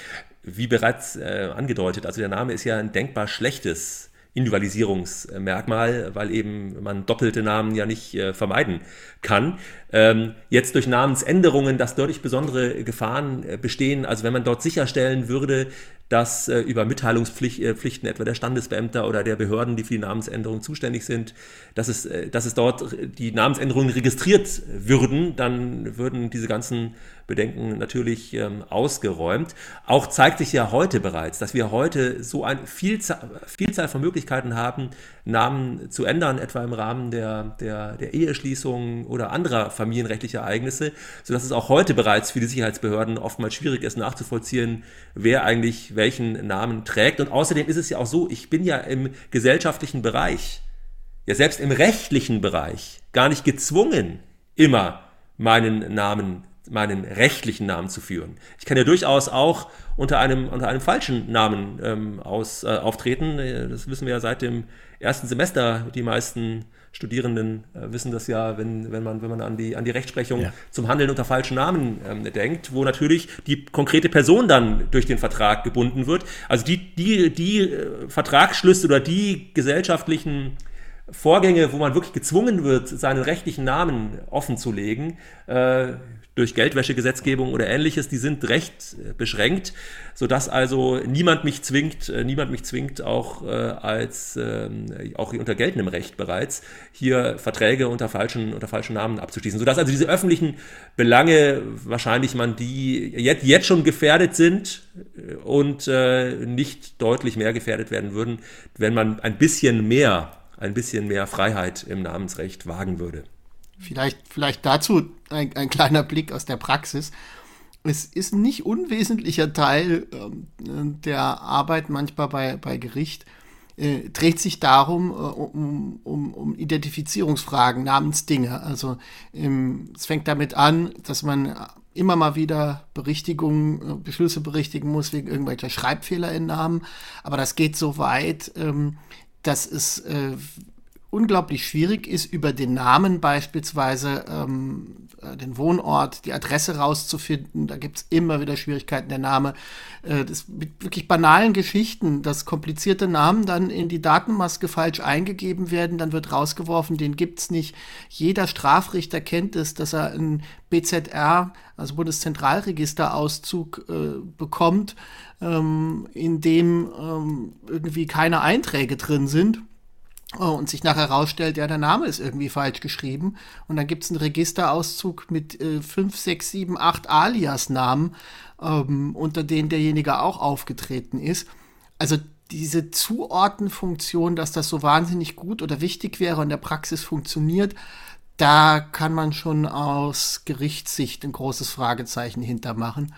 wie bereits äh, angedeutet, also der Name ist ja ein denkbar schlechtes Individualisierungsmerkmal, weil eben man doppelte Namen ja nicht äh, vermeiden kann. Ähm, jetzt durch Namensänderungen, dass deutlich besondere Gefahren äh, bestehen. Also wenn man dort sicherstellen würde, dass äh, über Mitteilungspflichten äh, etwa der Standesbeamter oder der Behörden, die für die Namensänderung zuständig sind, dass es, äh, dass es dort die Namensänderungen registriert würden, dann würden diese ganzen Bedenken natürlich ähm, ausgeräumt. Auch zeigt sich ja heute bereits, dass wir heute so eine Vielzahl, Vielzahl von Möglichkeiten haben, Namen zu ändern, etwa im Rahmen der, der, der Eheschließung oder anderer familienrechtlicher Ereignisse, sodass es auch heute bereits für die Sicherheitsbehörden oftmals schwierig ist nachzuvollziehen, wer eigentlich welchen Namen trägt. Und außerdem ist es ja auch so, ich bin ja im gesellschaftlichen Bereich, ja selbst im rechtlichen Bereich, gar nicht gezwungen, immer meinen Namen meinen rechtlichen Namen zu führen. Ich kann ja durchaus auch unter einem, unter einem falschen Namen ähm, aus, äh, auftreten. Das wissen wir ja seit dem ersten Semester. Die meisten Studierenden äh, wissen das ja, wenn, wenn, man, wenn man an die, an die Rechtsprechung ja. zum Handeln unter falschen Namen ähm, denkt, wo natürlich die konkrete Person dann durch den Vertrag gebunden wird. Also die, die, die äh, Vertragsschlüsse oder die gesellschaftlichen Vorgänge, wo man wirklich gezwungen wird, seinen rechtlichen Namen offen zu legen, äh, durch Geldwäschegesetzgebung oder ähnliches, die sind recht äh, beschränkt, sodass also niemand mich zwingt, äh, niemand mich zwingt, auch äh, als ähm, auch unter geltendem Recht bereits, hier Verträge unter falschen, unter falschen Namen abzuschließen. Sodass also diese öffentlichen Belange wahrscheinlich man die jetzt, jetzt schon gefährdet sind und nicht deutlich mehr gefährdet werden würden, wenn man ein bisschen mehr, ein bisschen mehr Freiheit im Namensrecht wagen würde. Vielleicht, vielleicht dazu ein, ein kleiner Blick aus der Praxis. Es ist ein nicht unwesentlicher Teil äh, der Arbeit manchmal bei, bei Gericht, äh, dreht sich darum, äh, um, um, um Identifizierungsfragen, Namensdinge. Also ähm, es fängt damit an, dass man immer mal wieder Berichtigungen, äh, Beschlüsse berichtigen muss wegen irgendwelcher Schreibfehler in Namen. Aber das geht so weit, ähm, dass es äh, unglaublich schwierig ist, über den Namen beispielsweise ähm, äh, den Wohnort, die Adresse rauszufinden. Da gibt's immer wieder Schwierigkeiten, der Name. Äh, das mit wirklich banalen Geschichten, dass komplizierte Namen dann in die Datenmaske falsch eingegeben werden, dann wird rausgeworfen, den gibt's nicht. Jeder Strafrichter kennt es, dass er ein BZR, also Bundeszentralregisterauszug, äh, bekommt, ähm, in dem ähm, irgendwie keine Einträge drin sind Oh, und sich nachher herausstellt, ja, der Name ist irgendwie falsch geschrieben. Und dann gibt es einen Registerauszug mit äh, 5, 6, 7, 8 Alias-Namen, ähm, unter denen derjenige auch aufgetreten ist. Also diese Zuordnenfunktion, dass das so wahnsinnig gut oder wichtig wäre und in der Praxis funktioniert, da kann man schon aus Gerichtssicht ein großes Fragezeichen hintermachen.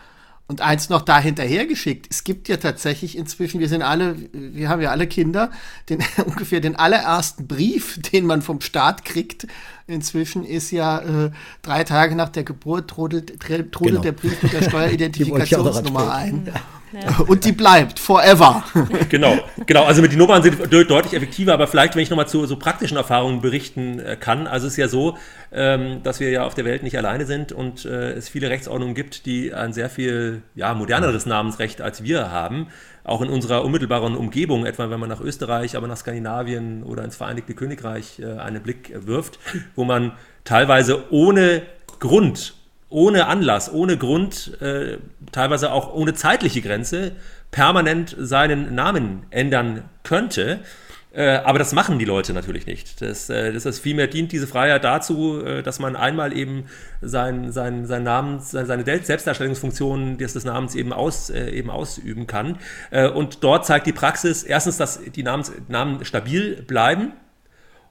Und eins noch da hinterher geschickt. Es gibt ja tatsächlich inzwischen, wir sind alle, wir haben ja alle Kinder, den, ungefähr den allerersten Brief, den man vom Staat kriegt, inzwischen ist ja äh, drei Tage nach der Geburt trudelt, trudelt genau. der Brief mit der Steueridentifikationsnummer ein. Ja. Und die bleibt forever. Genau, genau. Also die Nummern sind deutlich effektiver, aber vielleicht, wenn ich nochmal zu so praktischen Erfahrungen berichten äh, kann. Also es ist ja so, ähm, dass wir ja auf der Welt nicht alleine sind und äh, es viele Rechtsordnungen gibt, die ein sehr viel ja, moderneres Namensrecht als wir haben. Auch in unserer unmittelbaren Umgebung, etwa wenn man nach Österreich, aber nach Skandinavien oder ins Vereinigte Königreich äh, einen Blick wirft, wo man teilweise ohne Grund ohne Anlass, ohne Grund, äh, teilweise auch ohne zeitliche Grenze, permanent seinen Namen ändern könnte. Äh, aber das machen die Leute natürlich nicht. Das, äh, das ist vielmehr dient diese Freiheit dazu, äh, dass man einmal eben sein, sein, sein Namens, seine Selbstdarstellungsfunktion des, Namens eben, aus, eben ausüben kann. Und dort zeigt die Praxis erstens, dass die Namens, Namen stabil bleiben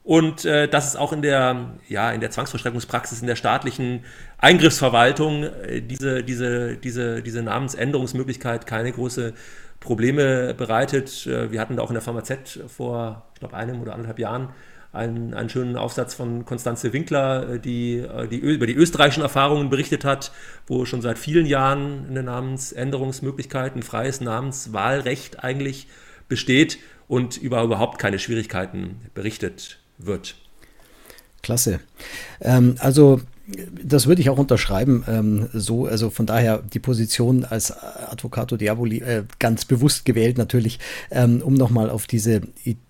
und dass es auch in der, ja, in der Zwangsvollstreckungspraxis, in der staatlichen Eingriffsverwaltung diese, diese, diese, diese Namensänderungsmöglichkeit keine große Probleme bereitet. Äh, wir hatten da auch in der Pharmazett vor, ich glaube, einem oder anderthalb Jahren einen, einen schönen Aufsatz von Konstanze Winkler, äh, die, äh, die über die österreichischen Erfahrungen berichtet hat, wo schon seit vielen Jahren eine Namensänderungsmöglichkeit, ein freies Namenswahlrecht eigentlich besteht und über überhaupt keine Schwierigkeiten berichtet wird. Klasse. Ähm, also das würde ich auch unterschreiben. Ähm, so, also von daher die Position als Advocato Diaboli äh, ganz bewusst gewählt natürlich, ähm, um nochmal auf diese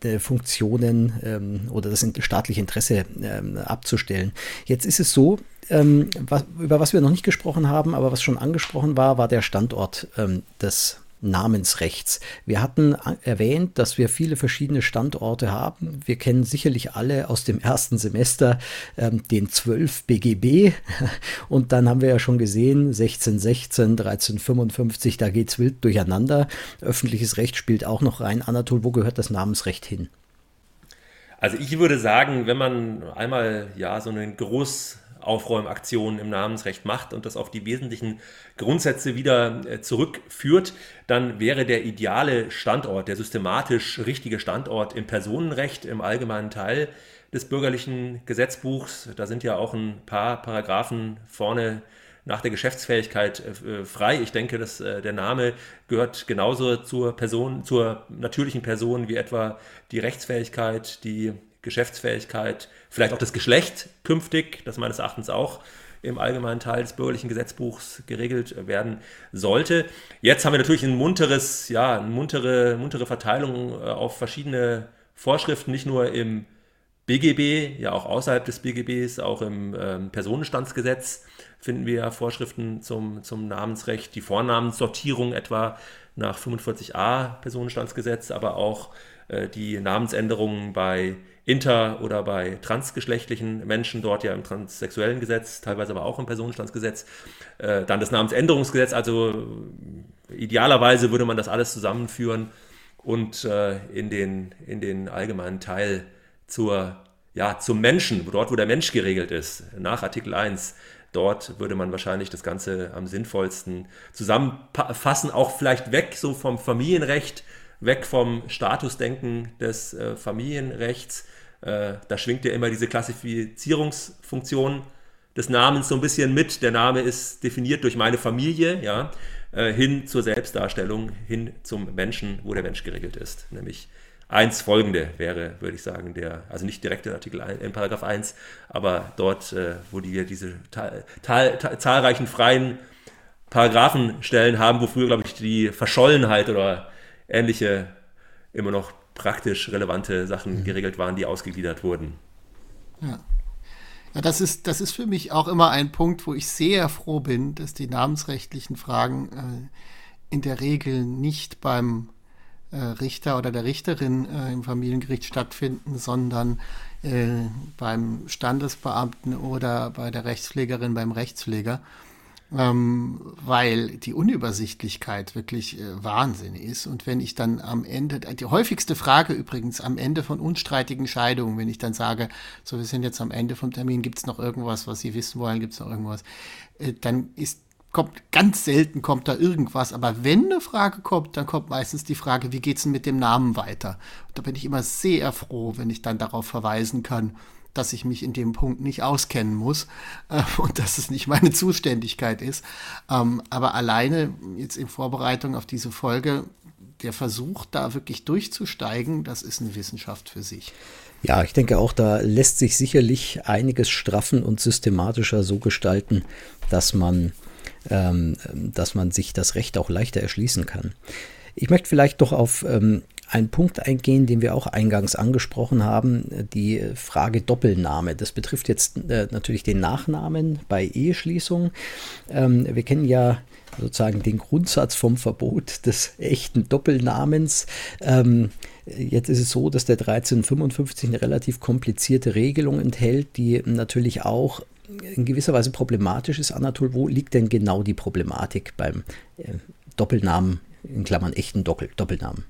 äh, Funktionen ähm, oder das staatliche Interesse ähm, abzustellen. Jetzt ist es so, ähm, was, über was wir noch nicht gesprochen haben, aber was schon angesprochen war, war der Standort ähm, des Namensrechts. Wir hatten erwähnt, dass wir viele verschiedene Standorte haben. Wir kennen sicherlich alle aus dem ersten Semester ähm, den 12 BGB und dann haben wir ja schon gesehen 1616, 1355, da geht es wild durcheinander. Öffentliches Recht spielt auch noch rein. Anatol, wo gehört das Namensrecht hin? Also ich würde sagen, wenn man einmal ja so einen Groß Aufräumaktionen im Namensrecht macht und das auf die wesentlichen Grundsätze wieder äh, zurückführt, dann wäre der ideale Standort, der systematisch richtige Standort im Personenrecht, im allgemeinen Teil des bürgerlichen Gesetzbuchs. Da sind ja auch ein paar Paragraphen vorne nach der Geschäftsfähigkeit äh, frei. Ich denke, dass äh, der Name gehört genauso zur Person, zur natürlichen Person wie etwa die Rechtsfähigkeit, die Geschäftsfähigkeit, vielleicht auch das Geschlecht künftig, das meines Erachtens auch im allgemeinen Teil des bürgerlichen Gesetzbuchs geregelt werden sollte. Jetzt haben wir natürlich ein munteres, ja, eine muntere, muntere Verteilung äh, auf verschiedene Vorschriften, nicht nur im BGB, ja auch außerhalb des BGBs, auch im ähm, Personenstandsgesetz finden wir Vorschriften zum, zum Namensrecht, die Vornamenssortierung etwa nach 45a Personenstandsgesetz, aber auch äh, die Namensänderungen bei inter- oder bei transgeschlechtlichen Menschen, dort ja im transsexuellen Gesetz, teilweise aber auch im Personenstandsgesetz. Äh, dann das Namensänderungsgesetz, also idealerweise würde man das alles zusammenführen und äh, in, den, in den allgemeinen Teil zur, ja, zum Menschen, dort wo der Mensch geregelt ist, nach Artikel 1. Dort würde man wahrscheinlich das Ganze am sinnvollsten zusammenfassen, auch vielleicht weg so vom Familienrecht, weg vom Statusdenken des äh, Familienrechts äh, da schwingt ja immer diese Klassifizierungsfunktion des Namens so ein bisschen mit. Der Name ist definiert durch meine Familie, ja, äh, hin zur Selbstdarstellung, hin zum Menschen, wo der Mensch geregelt ist. Nämlich eins folgende wäre, würde ich sagen, der, also nicht direkt in Artikel 1, in Paragraph 1, aber dort, äh, wo die, diese zahlreichen freien Paragraphenstellen haben, wo früher, glaube ich, die Verschollenheit oder ähnliche immer noch praktisch relevante Sachen geregelt waren, die ausgegliedert wurden. Ja. Ja, das ist, das ist für mich auch immer ein Punkt, wo ich sehr froh bin, dass die namensrechtlichen Fragen äh, in der Regel nicht beim äh, Richter oder der Richterin äh, im Familiengericht stattfinden, sondern äh, beim Standesbeamten oder bei der Rechtspflegerin, beim Rechtspfleger ähm, weil die Unübersichtlichkeit wirklich äh, Wahnsinn ist. Und wenn ich dann am Ende, die häufigste Frage übrigens am Ende von unstreitigen Scheidungen, wenn ich dann sage, so wir sind jetzt am Ende vom Termin, gibt es noch irgendwas, was Sie wissen wollen, gibt es noch irgendwas, äh, dann ist kommt ganz selten kommt da irgendwas, aber wenn eine Frage kommt, dann kommt meistens die Frage, wie geht's denn mit dem Namen weiter? Und da bin ich immer sehr froh, wenn ich dann darauf verweisen kann, dass ich mich in dem Punkt nicht auskennen muss äh, und dass es nicht meine Zuständigkeit ist. Ähm, aber alleine jetzt in Vorbereitung auf diese Folge, der Versuch, da wirklich durchzusteigen, das ist eine Wissenschaft für sich. Ja, ich denke auch, da lässt sich sicherlich einiges straffen und systematischer so gestalten, dass man, ähm, dass man sich das Recht auch leichter erschließen kann. Ich möchte vielleicht doch auf ähm, einen Punkt eingehen, den wir auch eingangs angesprochen haben, die Frage Doppelname. Das betrifft jetzt äh, natürlich den Nachnamen bei Eheschließung. Ähm, wir kennen ja sozusagen den Grundsatz vom Verbot des echten Doppelnamens. Ähm, jetzt ist es so, dass der 1355 eine relativ komplizierte Regelung enthält, die natürlich auch in gewisser Weise problematisch ist. Anatol, wo liegt denn genau die Problematik beim äh, Doppelnamen, in Klammern echten Doppel Doppelnamen?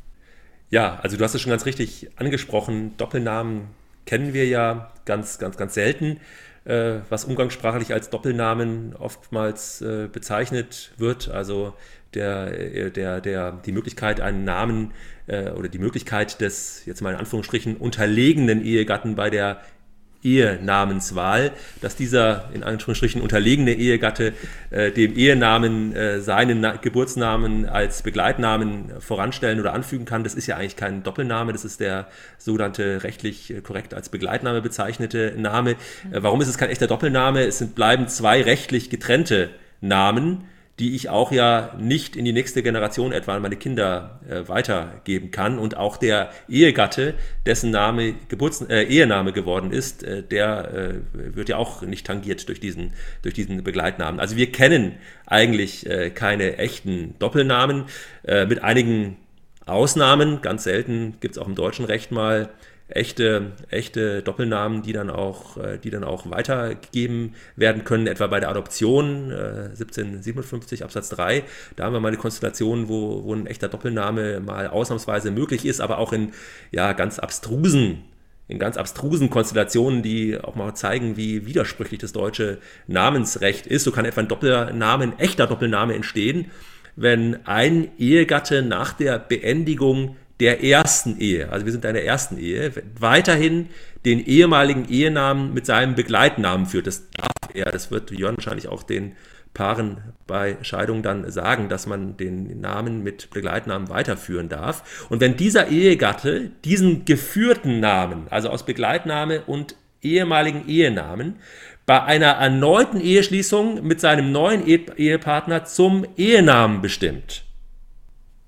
Ja, also du hast es schon ganz richtig angesprochen. Doppelnamen kennen wir ja ganz, ganz, ganz selten, äh, was umgangssprachlich als Doppelnamen oftmals äh, bezeichnet wird. Also der, äh, der, der, die Möglichkeit, einen Namen äh, oder die Möglichkeit des, jetzt mal in Anführungsstrichen, unterlegenen Ehegatten bei der Ehenamenswahl, dass dieser in Anführungsstrichen unterlegene Ehegatte äh, dem Ehenamen äh, seinen Na Geburtsnamen als Begleitnamen voranstellen oder anfügen kann. Das ist ja eigentlich kein Doppelname, das ist der sogenannte rechtlich äh, korrekt als Begleitname bezeichnete Name. Äh, warum ist es kein echter Doppelname? Es sind, bleiben zwei rechtlich getrennte Namen, die ich auch ja nicht in die nächste Generation etwa an meine Kinder äh, weitergeben kann. Und auch der Ehegatte, dessen Name Geburts äh, Ehename geworden ist, äh, der äh, wird ja auch nicht tangiert durch diesen, durch diesen Begleitnamen. Also wir kennen eigentlich äh, keine echten Doppelnamen, äh, mit einigen Ausnahmen. Ganz selten gibt es auch im deutschen Recht mal echte, echte Doppelnamen, die dann auch, äh, die dann auch weitergegeben werden können, etwa bei der Adoption äh, 1757 Absatz 3. Da haben wir mal eine Konstellation, wo, wo ein echter Doppelname mal ausnahmsweise möglich ist, aber auch in ja, ganz abstrusen in ganz abstrusen Konstellationen, die auch mal zeigen, wie widersprüchlich das deutsche Namensrecht ist. So kann etwa ein Doppelname, ein echter Doppelname entstehen, wenn ein Ehegatte nach der Beendigung der ersten Ehe, also wir sind in der ersten Ehe, weiterhin den ehemaligen Ehenamen mit seinem Begleitnamen führt. Das darf er, das wird Jörn wahrscheinlich auch den Paaren bei Scheidung dann sagen, dass man den Namen mit Begleitnamen weiterführen darf. Und wenn dieser Ehegatte diesen geführten Namen, also aus Begleitname und ehemaligen Ehenamen, bei einer erneuten Eheschließung mit seinem neuen Ehepartner zum Ehenamen bestimmt,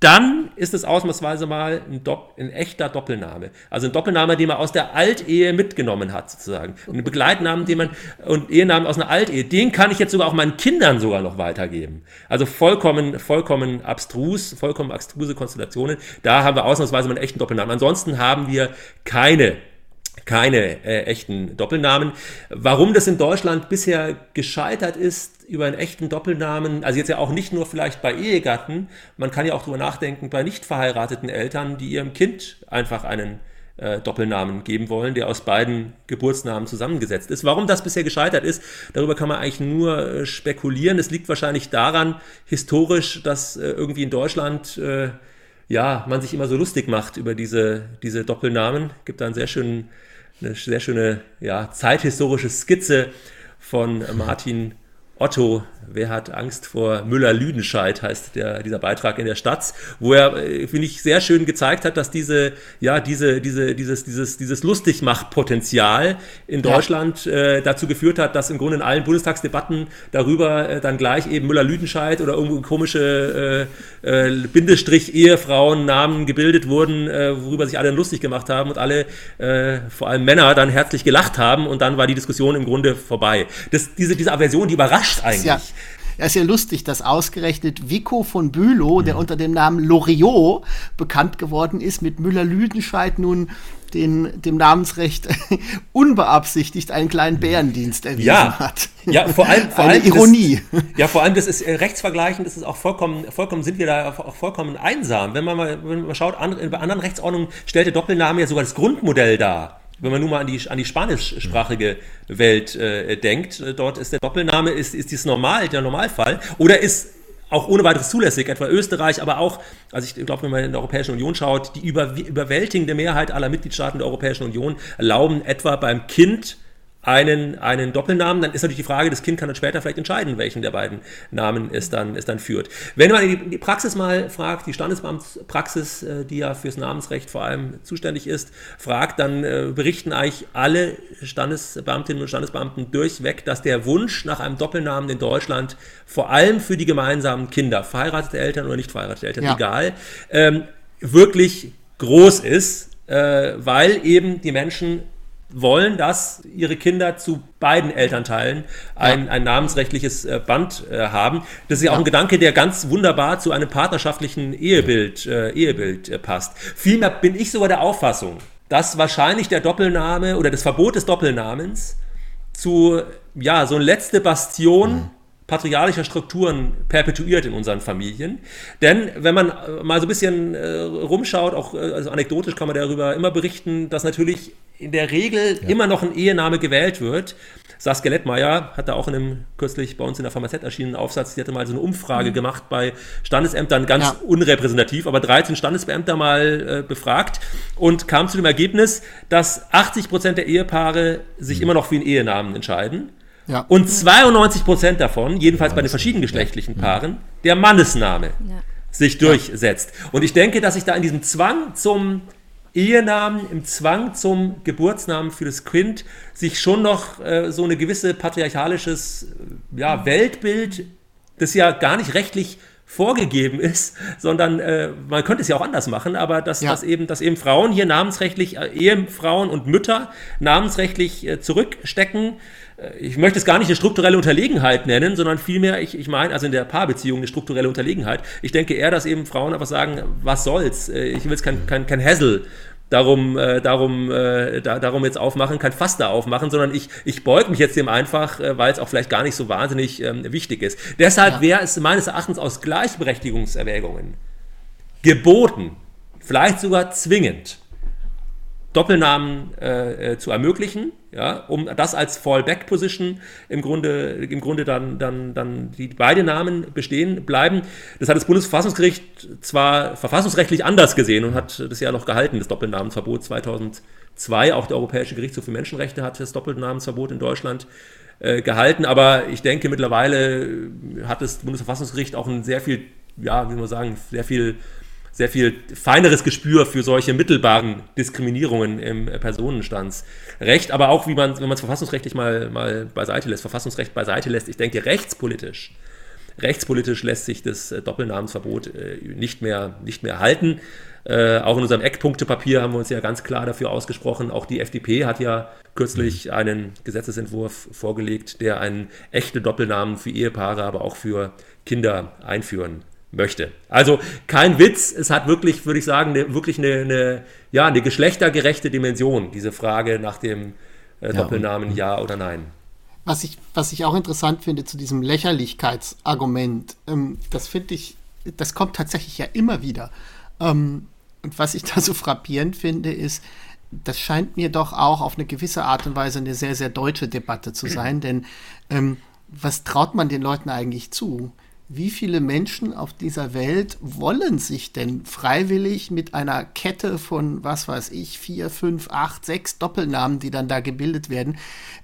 dann ist es ausnahmsweise mal ein, ein, echter Doppelname. Also ein Doppelname, den man aus der Altehe mitgenommen hat, sozusagen. Und ein Begleitnamen, den man, und Ehenamen aus einer Altehe, den kann ich jetzt sogar auch meinen Kindern sogar noch weitergeben. Also vollkommen, vollkommen abstrus, vollkommen abstruse Konstellationen. Da haben wir ausnahmsweise mal einen echten Doppelnamen. Ansonsten haben wir keine keine äh, echten Doppelnamen. Warum das in Deutschland bisher gescheitert ist über einen echten Doppelnamen, also jetzt ja auch nicht nur vielleicht bei Ehegatten, man kann ja auch darüber nachdenken bei nicht verheirateten Eltern, die ihrem Kind einfach einen äh, Doppelnamen geben wollen, der aus beiden Geburtsnamen zusammengesetzt ist. Warum das bisher gescheitert ist, darüber kann man eigentlich nur äh, spekulieren. Es liegt wahrscheinlich daran, historisch, dass äh, irgendwie in Deutschland äh, ja, man sich immer so lustig macht über diese, diese Doppelnamen. Gibt da einen sehr schönen eine sehr schöne ja, zeithistorische Skizze von Martin Otto, wer hat Angst vor Müller-Lüdenscheid, heißt der, dieser Beitrag in der Stadt, wo er, äh, finde ich, sehr schön gezeigt hat, dass diese, ja, diese, diese, dieses, dieses, dieses Lustigmachpotenzial in Deutschland ja. äh, dazu geführt hat, dass im Grunde in allen Bundestagsdebatten darüber äh, dann gleich eben Müller-Lüdenscheid oder irgendwo komische äh, äh, Bindestrich-Ehefrauen-Namen gebildet wurden, äh, worüber sich alle lustig gemacht haben und alle, vor allem Männer, dann herzlich gelacht haben und dann war die Diskussion im Grunde vorbei. Das, diese, diese Aversion, die überrascht überrascht eigentlich. Ja. Ja, ist ja lustig, dass ausgerechnet Vico von Bülow, der unter dem Namen Loriot bekannt geworden ist, mit Müller-Lüdenscheid nun den, dem Namensrecht unbeabsichtigt einen kleinen Bärendienst erwiesen ja. hat. Ja, vor allem, vor allem Ironie. Das, ja, vor allem, das ist äh, rechtsvergleichend, das ist auch vollkommen, vollkommen, sind wir da auch vollkommen einsam. Wenn man mal, wenn man schaut, an, bei anderen Rechtsordnungen stellt der Doppelname ja sogar das Grundmodell dar wenn man nun mal an die, an die spanischsprachige Welt äh, denkt, äh, dort ist der Doppelname, ist, ist dies normal, der Normalfall, oder ist auch ohne weiteres zulässig, etwa Österreich, aber auch, also ich glaube, wenn man in der Europäischen Union schaut, die über, überwältigende Mehrheit aller Mitgliedstaaten der Europäischen Union erlauben etwa beim Kind einen, einen Doppelnamen, dann ist natürlich die Frage, das Kind kann dann später vielleicht entscheiden, welchen der beiden Namen es dann, es dann führt. Wenn man die, die Praxis mal fragt, die Standesbeamtspraxis, äh, die ja fürs Namensrecht vor allem zuständig ist, fragt, dann äh, berichten eigentlich alle Standesbeamtinnen und Standesbeamten durchweg, dass der Wunsch nach einem Doppelnamen in Deutschland vor allem für die gemeinsamen Kinder, verheiratete Eltern oder nicht verheiratete Eltern, ja. egal, ähm, wirklich groß ist, äh, weil eben die Menschen wollen, dass ihre Kinder zu beiden Elternteilen ein, ein namensrechtliches äh, Band äh, haben. Das ist ja auch ein Gedanke, der ganz wunderbar zu einem partnerschaftlichen Ehebild, äh, Ehebild äh, passt. Vielmehr bin ich sogar der Auffassung, dass wahrscheinlich der Doppelname oder das Verbot des Doppelnamens zu, ja, so eine letzte Bastion mhm patriarchalischer Strukturen perpetuiert in unseren Familien. Denn wenn man mal so ein bisschen äh, rumschaut, auch äh, also anekdotisch kann man darüber immer berichten, dass natürlich in der Regel ja. immer noch ein Ehename gewählt wird. Saskia Lettmeier hat da auch in einem kürzlich bei uns in der Pharmazett erschienenen Aufsatz, die hatte mal so eine Umfrage mhm. gemacht bei Standesämtern, ganz ja. unrepräsentativ, aber 13 Standesbeamter mal äh, befragt und kam zu dem Ergebnis, dass 80 Prozent der Ehepaare sich mhm. immer noch für einen Ehenamen entscheiden. Ja. Und 92 Prozent davon, jedenfalls bei den verschiedenen geschlechtlichen Paaren, der Mannesname ja. sich durchsetzt. Und ich denke, dass sich da in diesem Zwang zum Ehenamen, im Zwang zum Geburtsnamen für das Kind sich schon noch äh, so eine gewisse patriarchalisches ja, Weltbild das ja gar nicht rechtlich vorgegeben ist, sondern äh, man könnte es ja auch anders machen, aber dass, ja. dass, eben, dass eben Frauen hier namensrechtlich, äh, Ehefrauen und Mütter namensrechtlich äh, zurückstecken. Äh, ich möchte es gar nicht eine strukturelle Unterlegenheit nennen, sondern vielmehr, ich, ich meine, also in der Paarbeziehung eine strukturelle Unterlegenheit. Ich denke eher, dass eben Frauen einfach sagen, was soll's, äh, ich will jetzt kein, kein, kein Hassel darum, äh, darum, äh, da, darum jetzt aufmachen, kein Fass da aufmachen, sondern ich, ich beug mich jetzt dem einfach, äh, weil es auch vielleicht gar nicht so wahnsinnig ähm, wichtig ist. Deshalb ja. wäre es meines Erachtens aus Gleichberechtigungserwägungen geboten, vielleicht sogar zwingend, Doppelnamen äh, äh, zu ermöglichen, ja, um das als Fallback-Position im Grunde, im Grunde dann, dann, dann die beide Namen bestehen bleiben. Das hat das Bundesverfassungsgericht zwar verfassungsrechtlich anders gesehen und hat das ja noch gehalten, das Doppelnamensverbot 2002. Auch der Europäische Gerichtshof für Menschenrechte hat das Doppelnamensverbot in Deutschland äh, gehalten. Aber ich denke, mittlerweile hat das Bundesverfassungsgericht auch ein sehr viel, ja, wie man sagen, sehr viel sehr viel feineres Gespür für solche mittelbaren Diskriminierungen im Personenstandsrecht, aber auch, wie man, wenn man es verfassungsrechtlich mal, mal beiseite lässt, Verfassungsrecht beiseite lässt, ich denke, rechtspolitisch, rechtspolitisch lässt sich das äh, Doppelnamensverbot äh, nicht mehr, nicht mehr halten. Äh, auch in unserem Eckpunktepapier haben wir uns ja ganz klar dafür ausgesprochen. Auch die FDP hat ja kürzlich mhm. einen Gesetzesentwurf vorgelegt, der einen echten Doppelnamen für Ehepaare, aber auch für Kinder einführen möchte. Also kein Witz, es hat wirklich, würde ich sagen, eine, wirklich eine, eine, ja, eine geschlechtergerechte Dimension, diese Frage nach dem äh, Doppelnamen ja, ja oder nein. Was ich, was ich auch interessant finde zu diesem Lächerlichkeitsargument, ähm, das finde ich, das kommt tatsächlich ja immer wieder. Ähm, und was ich da so frappierend finde, ist, das scheint mir doch auch auf eine gewisse Art und Weise eine sehr, sehr deutsche Debatte zu sein, denn ähm, was traut man den Leuten eigentlich zu? Wie viele Menschen auf dieser Welt wollen sich denn freiwillig mit einer Kette von, was weiß ich, vier, fünf, acht, sechs Doppelnamen, die dann da gebildet werden,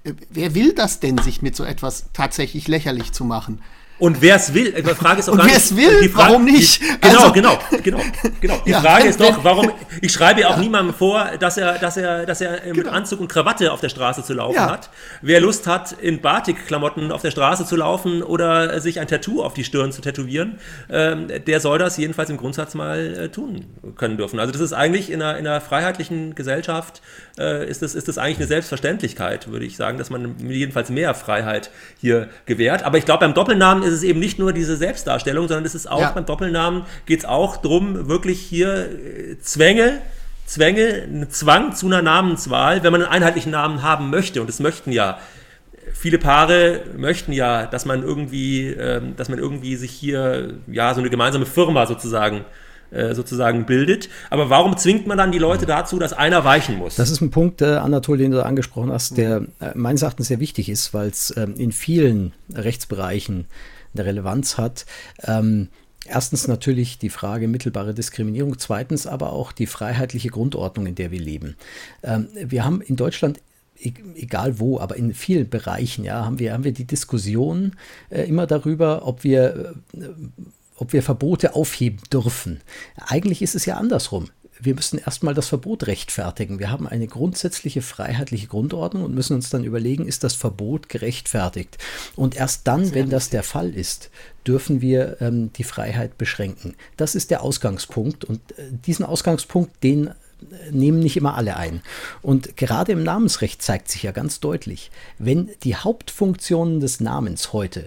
äh, wer will das denn, sich mit so etwas tatsächlich lächerlich zu machen? Und wer es will, die Frage ist auch und gar wer es will, die Frage, warum nicht? Die, genau, also, genau, genau, genau. Die ja, Frage ist doch, warum, ich schreibe ja auch niemandem vor, dass er, dass er, dass er mit genau. Anzug und Krawatte auf der Straße zu laufen ja. hat. Wer Lust hat, in Batik-Klamotten auf der Straße zu laufen oder sich ein Tattoo auf die Stirn zu tätowieren, ähm, der soll das jedenfalls im Grundsatz mal äh, tun können dürfen. Also das ist eigentlich in einer, in einer freiheitlichen Gesellschaft, äh, ist, das, ist das eigentlich eine Selbstverständlichkeit, würde ich sagen, dass man jedenfalls mehr Freiheit hier gewährt. Aber ich glaube, beim Doppelnamen ist es eben nicht nur diese Selbstdarstellung, sondern es ist auch ja. beim Doppelnamen geht es auch darum, wirklich hier äh, Zwänge, Zwänge, einen Zwang zu einer Namenswahl, wenn man einen einheitlichen Namen haben möchte. Und das möchten ja viele Paare möchten ja, dass man irgendwie, ähm, dass man irgendwie sich hier ja so eine gemeinsame Firma sozusagen äh, sozusagen bildet. Aber warum zwingt man dann die Leute dazu, dass einer weichen muss? Das ist ein Punkt, äh, Anatol, den du angesprochen hast, der äh, meines Erachtens sehr wichtig ist, weil es ähm, in vielen Rechtsbereichen eine Relevanz hat. Ähm, erstens natürlich die Frage mittelbare Diskriminierung, zweitens aber auch die freiheitliche Grundordnung, in der wir leben. Ähm, wir haben in Deutschland e-, egal wo, aber in vielen Bereichen, ja, haben wir, haben wir die Diskussion äh, immer darüber, ob wir, äh, ob wir Verbote aufheben dürfen. Eigentlich ist es ja andersrum wir müssen erstmal das Verbot rechtfertigen. Wir haben eine grundsätzliche freiheitliche Grundordnung und müssen uns dann überlegen, ist das Verbot gerechtfertigt? Und erst dann, wenn das der Fall ist, dürfen wir ähm, die Freiheit beschränken. Das ist der Ausgangspunkt und äh, diesen Ausgangspunkt, den äh, nehmen nicht immer alle ein. Und gerade im Namensrecht zeigt sich ja ganz deutlich, wenn die Hauptfunktionen des Namens heute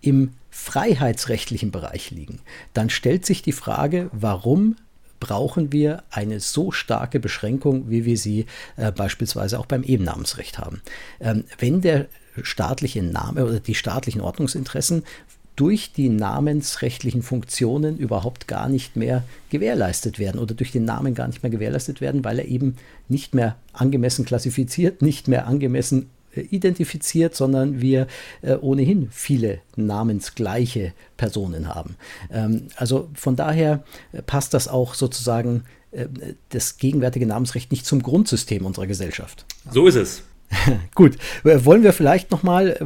im freiheitsrechtlichen Bereich liegen, dann stellt sich die Frage, warum brauchen wir eine so starke Beschränkung, wie wir sie äh, beispielsweise auch beim Ebennamensrecht haben. Ähm, wenn der staatliche Name oder die staatlichen Ordnungsinteressen durch die namensrechtlichen Funktionen überhaupt gar nicht mehr gewährleistet werden oder durch den Namen gar nicht mehr gewährleistet werden, weil er eben nicht mehr angemessen klassifiziert, nicht mehr angemessen identifiziert, sondern wir äh, ohnehin viele namensgleiche Personen haben. Ähm, also von daher äh, passt das auch sozusagen das gegenwärtige Namensrecht nicht zum Grundsystem unserer Gesellschaft. So ist es. Gut, wollen wir vielleicht nochmal,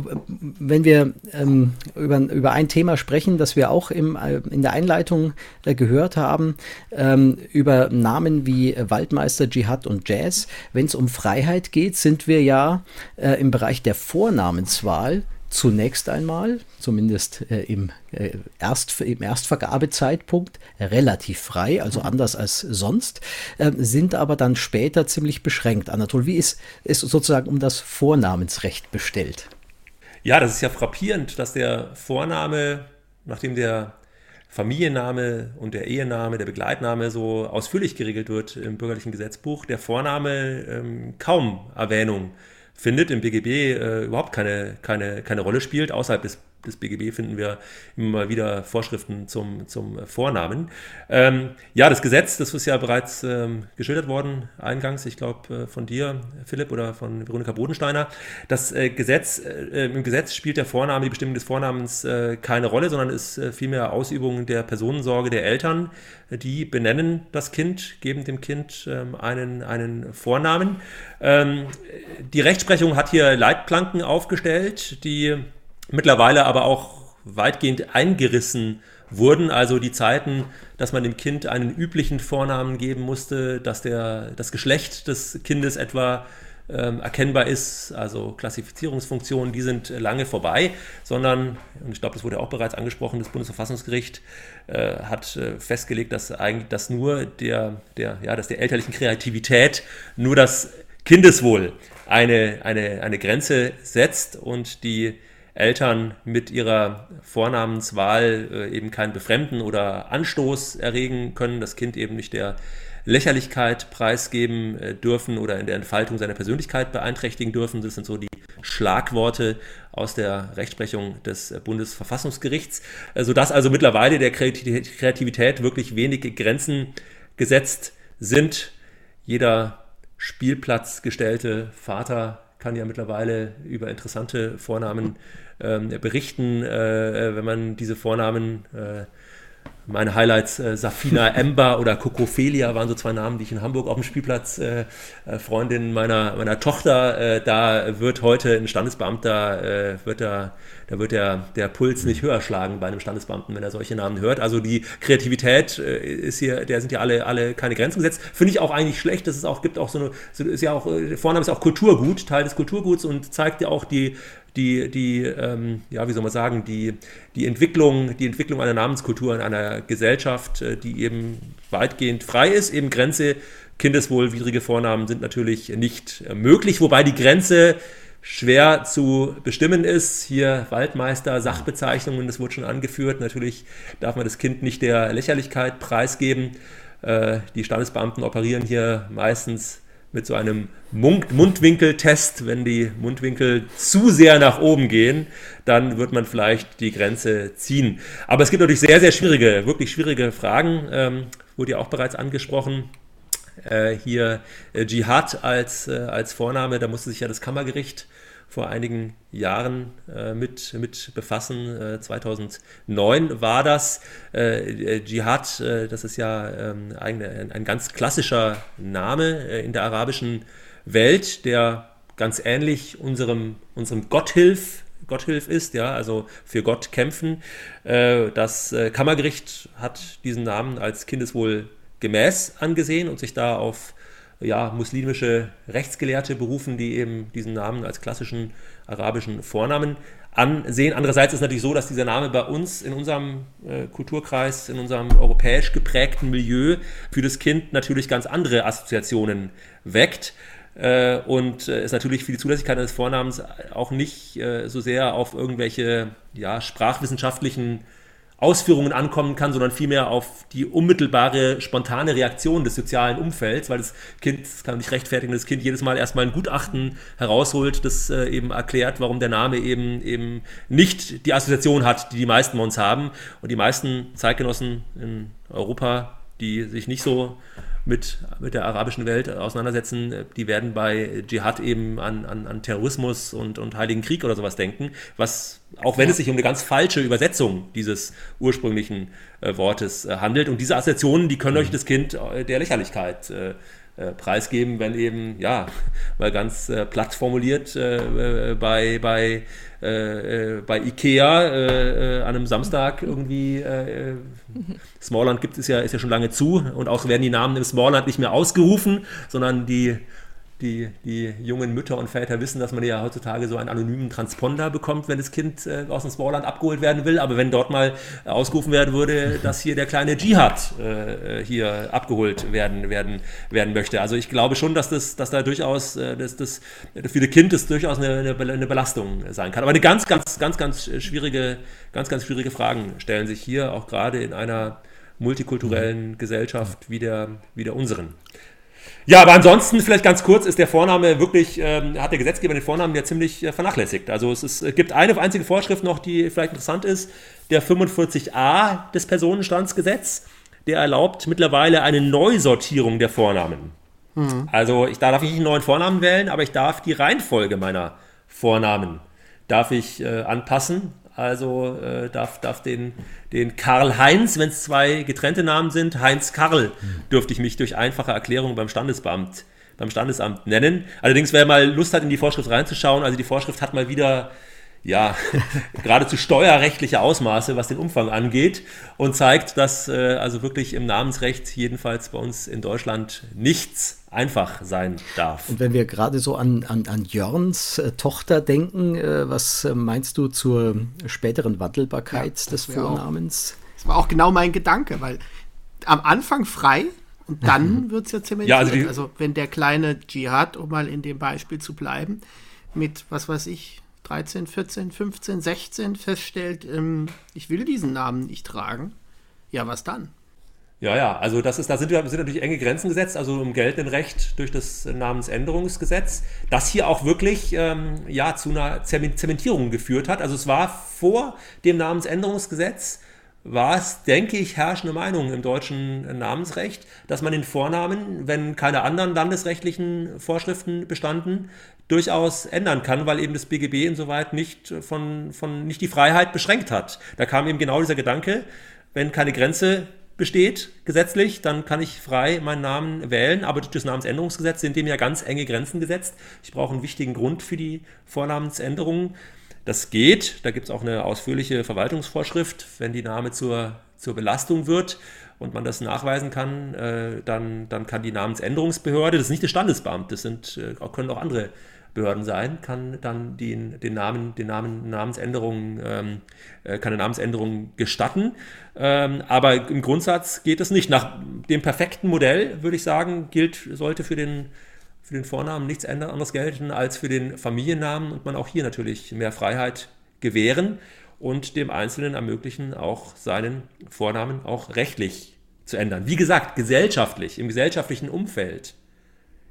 wenn wir ähm, über, über ein Thema sprechen, das wir auch im, äh, in der Einleitung äh, gehört haben, ähm, über Namen wie Waldmeister, Dschihad und Jazz. Wenn es um Freiheit geht, sind wir ja äh, im Bereich der Vornamenswahl zunächst einmal, zumindest äh, im, äh, Erst, im Erstvergabezeitpunkt, relativ frei, also mhm. anders als sonst, äh, sind aber dann später ziemlich beschränkt. Anatol, wie ist es sozusagen um das Vornamensrecht bestellt? Ja, das ist ja frappierend, dass der Vorname, nachdem der Familienname und der Ehename, der Begleitname so ausführlich geregelt wird im bürgerlichen Gesetzbuch, der Vorname ähm, kaum Erwähnung findet, im BGB äh, überhaupt keine, keine, keine Rolle spielt, außerhalb des des BGB finden wir immer wieder Vorschriften zum, zum Vornamen. Ähm, ja, das Gesetz, das ist ja bereits ähm, geschildert worden, eingangs, ich glaube, äh, von dir, Philipp, oder von Veronika Bodensteiner. Das äh, Gesetz, äh, im Gesetz spielt der Vorname, die Bestimmung des Vornamens äh, keine Rolle, sondern ist äh, vielmehr Ausübung der Personensorge der Eltern. Die benennen das Kind, geben dem Kind ähm, einen, einen Vornamen. Ähm, die Rechtsprechung hat hier Leitplanken aufgestellt, die mittlerweile aber auch weitgehend eingerissen wurden. Also die Zeiten, dass man dem Kind einen üblichen Vornamen geben musste, dass der, das Geschlecht des Kindes etwa ähm, erkennbar ist, also Klassifizierungsfunktionen, die sind lange vorbei, sondern, und ich glaube, das wurde auch bereits angesprochen, das Bundesverfassungsgericht äh, hat äh, festgelegt, dass eigentlich, dass nur der, der, ja, dass der elterlichen Kreativität nur das Kindeswohl eine, eine, eine Grenze setzt und die Eltern mit ihrer Vornamenswahl äh, eben keinen Befremden oder Anstoß erregen können, das Kind eben nicht der Lächerlichkeit preisgeben äh, dürfen oder in der Entfaltung seiner Persönlichkeit beeinträchtigen dürfen. Das sind so die Schlagworte aus der Rechtsprechung des Bundesverfassungsgerichts, äh, sodass also mittlerweile der Kreativität wirklich wenige Grenzen gesetzt sind. Jeder spielplatzgestellte Vater kann ja mittlerweile über interessante Vornamen ähm, berichten, äh, äh, wenn man diese Vornamen äh, meine Highlights äh, Safina Ember oder Kokophelia waren so zwei Namen, die ich in Hamburg auf dem Spielplatz äh, äh, Freundin meiner, meiner Tochter, da wird heute ein Standesbeamter, wird da, da wird der, der Puls nicht höher schlagen bei einem Standesbeamten, wenn er solche Namen hört. Also die Kreativität ist hier, der sind ja alle, alle keine Grenzen gesetzt. Finde ich auch eigentlich schlecht, dass es auch gibt auch so eine, so ist ja auch, Vorname ist auch Kulturgut, Teil des Kulturguts und zeigt ja auch die die, die ähm, ja, wie soll man sagen, die, die, Entwicklung, die Entwicklung einer Namenskultur in einer Gesellschaft, äh, die eben weitgehend frei ist, eben Grenze, kindeswohlwidrige Vornamen sind natürlich nicht äh, möglich, wobei die Grenze schwer zu bestimmen ist. Hier Waldmeister, Sachbezeichnungen, das wurde schon angeführt. Natürlich darf man das Kind nicht der Lächerlichkeit preisgeben. Äh, die Standesbeamten operieren hier meistens mit so einem Mundwinkeltest. Wenn die Mundwinkel zu sehr nach oben gehen, dann wird man vielleicht die Grenze ziehen. Aber es gibt natürlich sehr, sehr schwierige, wirklich schwierige Fragen. Ähm, wurde ja auch bereits angesprochen. Äh, hier äh, Dschihad als, äh, als Vorname, da musste sich ja das Kammergericht vor einigen Jahren äh, mit, mit befassen. Äh, 2009 war das. Äh, Dschihad, äh, das ist ja ähm, ein, ein, ganz klassischer Name äh, in der arabischen Welt, der ganz ähnlich unserem, unserem Gotthilf Gotthilf ist, ja, also für Gott kämpfen. Äh, das Kammergericht hat diesen Namen als Kindeswohl gemäß angesehen und sich da auf ja, muslimische Rechtsgelehrte berufen, die eben diesen Namen als klassischen arabischen Vornamen ansehen. Andererseits ist es natürlich so, dass dieser Name bei uns in unserem äh, Kulturkreis, in unserem europäisch geprägten Milieu für das Kind natürlich ganz andere Assoziationen weckt. Äh, und äh, natürlich für die Zulässigkeit eines Vornamens auch nicht äh, so sehr auf irgendwelche ja, sprachwissenschaftlichen Ausführungen ankommen kann, sondern vielmehr auf die unmittelbare, spontane Reaktion des sozialen Umfelds, weil das Kind, das kann nicht rechtfertigen, das Kind jedes Mal erstmal ein Gutachten herausholt, das äh, eben erklärt, warum der Name eben, eben nicht die Assoziation hat, die die meisten von uns haben. Und die meisten Zeitgenossen in Europa, die sich nicht so mit, mit der arabischen Welt auseinandersetzen, die werden bei Dschihad eben an, an, an Terrorismus und, und Heiligen Krieg oder sowas denken, was, auch wenn es sich um eine ganz falsche Übersetzung dieses ursprünglichen äh, Wortes äh, handelt. Und diese Assoziationen, die können mhm. euch das Kind äh, der Lächerlichkeit äh, äh, preisgeben, wenn eben, ja, mal ganz äh, platt formuliert, äh, äh bei, bei, äh, bei Ikea an einem Samstag irgendwie, Smallland gibt es ja, ist ja schon lange zu und auch werden die Namen im Smallland nicht mehr ausgerufen, sondern die die, die jungen Mütter und Väter wissen, dass man ja heutzutage so einen anonymen Transponder bekommt, wenn das Kind äh, aus dem Spauerland abgeholt werden will. Aber wenn dort mal ausgerufen werden würde, dass hier der kleine Dschihad äh, hier abgeholt werden, werden, werden möchte. Also ich glaube schon, dass, das, dass da durchaus äh, das, das für das Kind das durchaus eine, eine Belastung sein kann. Aber eine ganz, ganz, ganz, ganz schwierige, ganz, ganz schwierige Fragen stellen sich hier auch gerade in einer multikulturellen Gesellschaft wie der, wie der unseren. Ja, aber ansonsten vielleicht ganz kurz ist der Vorname wirklich, ähm, hat der Gesetzgeber den Vornamen ja ziemlich äh, vernachlässigt. Also es, ist, es gibt eine einzige Vorschrift noch, die vielleicht interessant ist, der 45a des Personenstandsgesetz, der erlaubt mittlerweile eine Neusortierung der Vornamen. Mhm. Also ich, da darf ich nicht einen neuen Vornamen wählen, aber ich darf die Reihenfolge meiner Vornamen darf ich äh, anpassen also äh, darf, darf den, den Karl Heinz, wenn es zwei getrennte Namen sind, Heinz Karl, dürfte ich mich durch einfache Erklärung beim Standesbeamt, beim Standesamt nennen. Allerdings, wer mal Lust hat, in die Vorschrift reinzuschauen, also die Vorschrift hat mal wieder ja, geradezu steuerrechtliche Ausmaße, was den Umfang angeht und zeigt, dass äh, also wirklich im Namensrecht jedenfalls bei uns in Deutschland nichts einfach sein darf. Und wenn wir gerade so an, an, an Jörns äh, Tochter denken, äh, was äh, meinst du zur späteren Wandelbarkeit ja, des Vornamens? Auch, das war auch genau mein Gedanke, weil am Anfang frei und dann wird es ja zementiert. Ja, also, also wenn der kleine Dschihad, um mal in dem Beispiel zu bleiben, mit, was weiß ich, 13, 14, 15, 16 feststellt, ähm, ich will diesen Namen nicht tragen, ja, was dann? Ja, ja, also das ist, da sind, sind natürlich enge Grenzen gesetzt, also im geltenden Recht durch das Namensänderungsgesetz, das hier auch wirklich ähm, ja, zu einer Zementierung geführt hat. Also es war vor dem Namensänderungsgesetz, war es, denke ich, herrschende Meinung im deutschen Namensrecht, dass man den Vornamen, wenn keine anderen landesrechtlichen Vorschriften bestanden, durchaus ändern kann, weil eben das BGB insoweit nicht von, von nicht die Freiheit beschränkt hat. Da kam eben genau dieser Gedanke, wenn keine Grenze besteht gesetzlich, dann kann ich frei meinen Namen wählen, aber durch das Namensänderungsgesetz sind dem ja ganz enge Grenzen gesetzt. Ich brauche einen wichtigen Grund für die Vornamensänderung. Das geht, da gibt es auch eine ausführliche Verwaltungsvorschrift, wenn die Name zur, zur Belastung wird und man das nachweisen kann, äh, dann, dann kann die Namensänderungsbehörde, das ist nicht das Standesbeamt, das sind, äh, können auch andere Behörden sein, kann dann den, den Namen, den Namen, Namensänderung, ähm, äh, kann eine Namenänderung gestatten. Ähm, aber im Grundsatz geht es nicht. Nach dem perfekten Modell, würde ich sagen, gilt, sollte für den, für den Vornamen nichts anderes gelten als für den Familiennamen und man auch hier natürlich mehr Freiheit gewähren und dem Einzelnen ermöglichen, auch seinen Vornamen auch rechtlich zu ändern. Wie gesagt, gesellschaftlich, im gesellschaftlichen Umfeld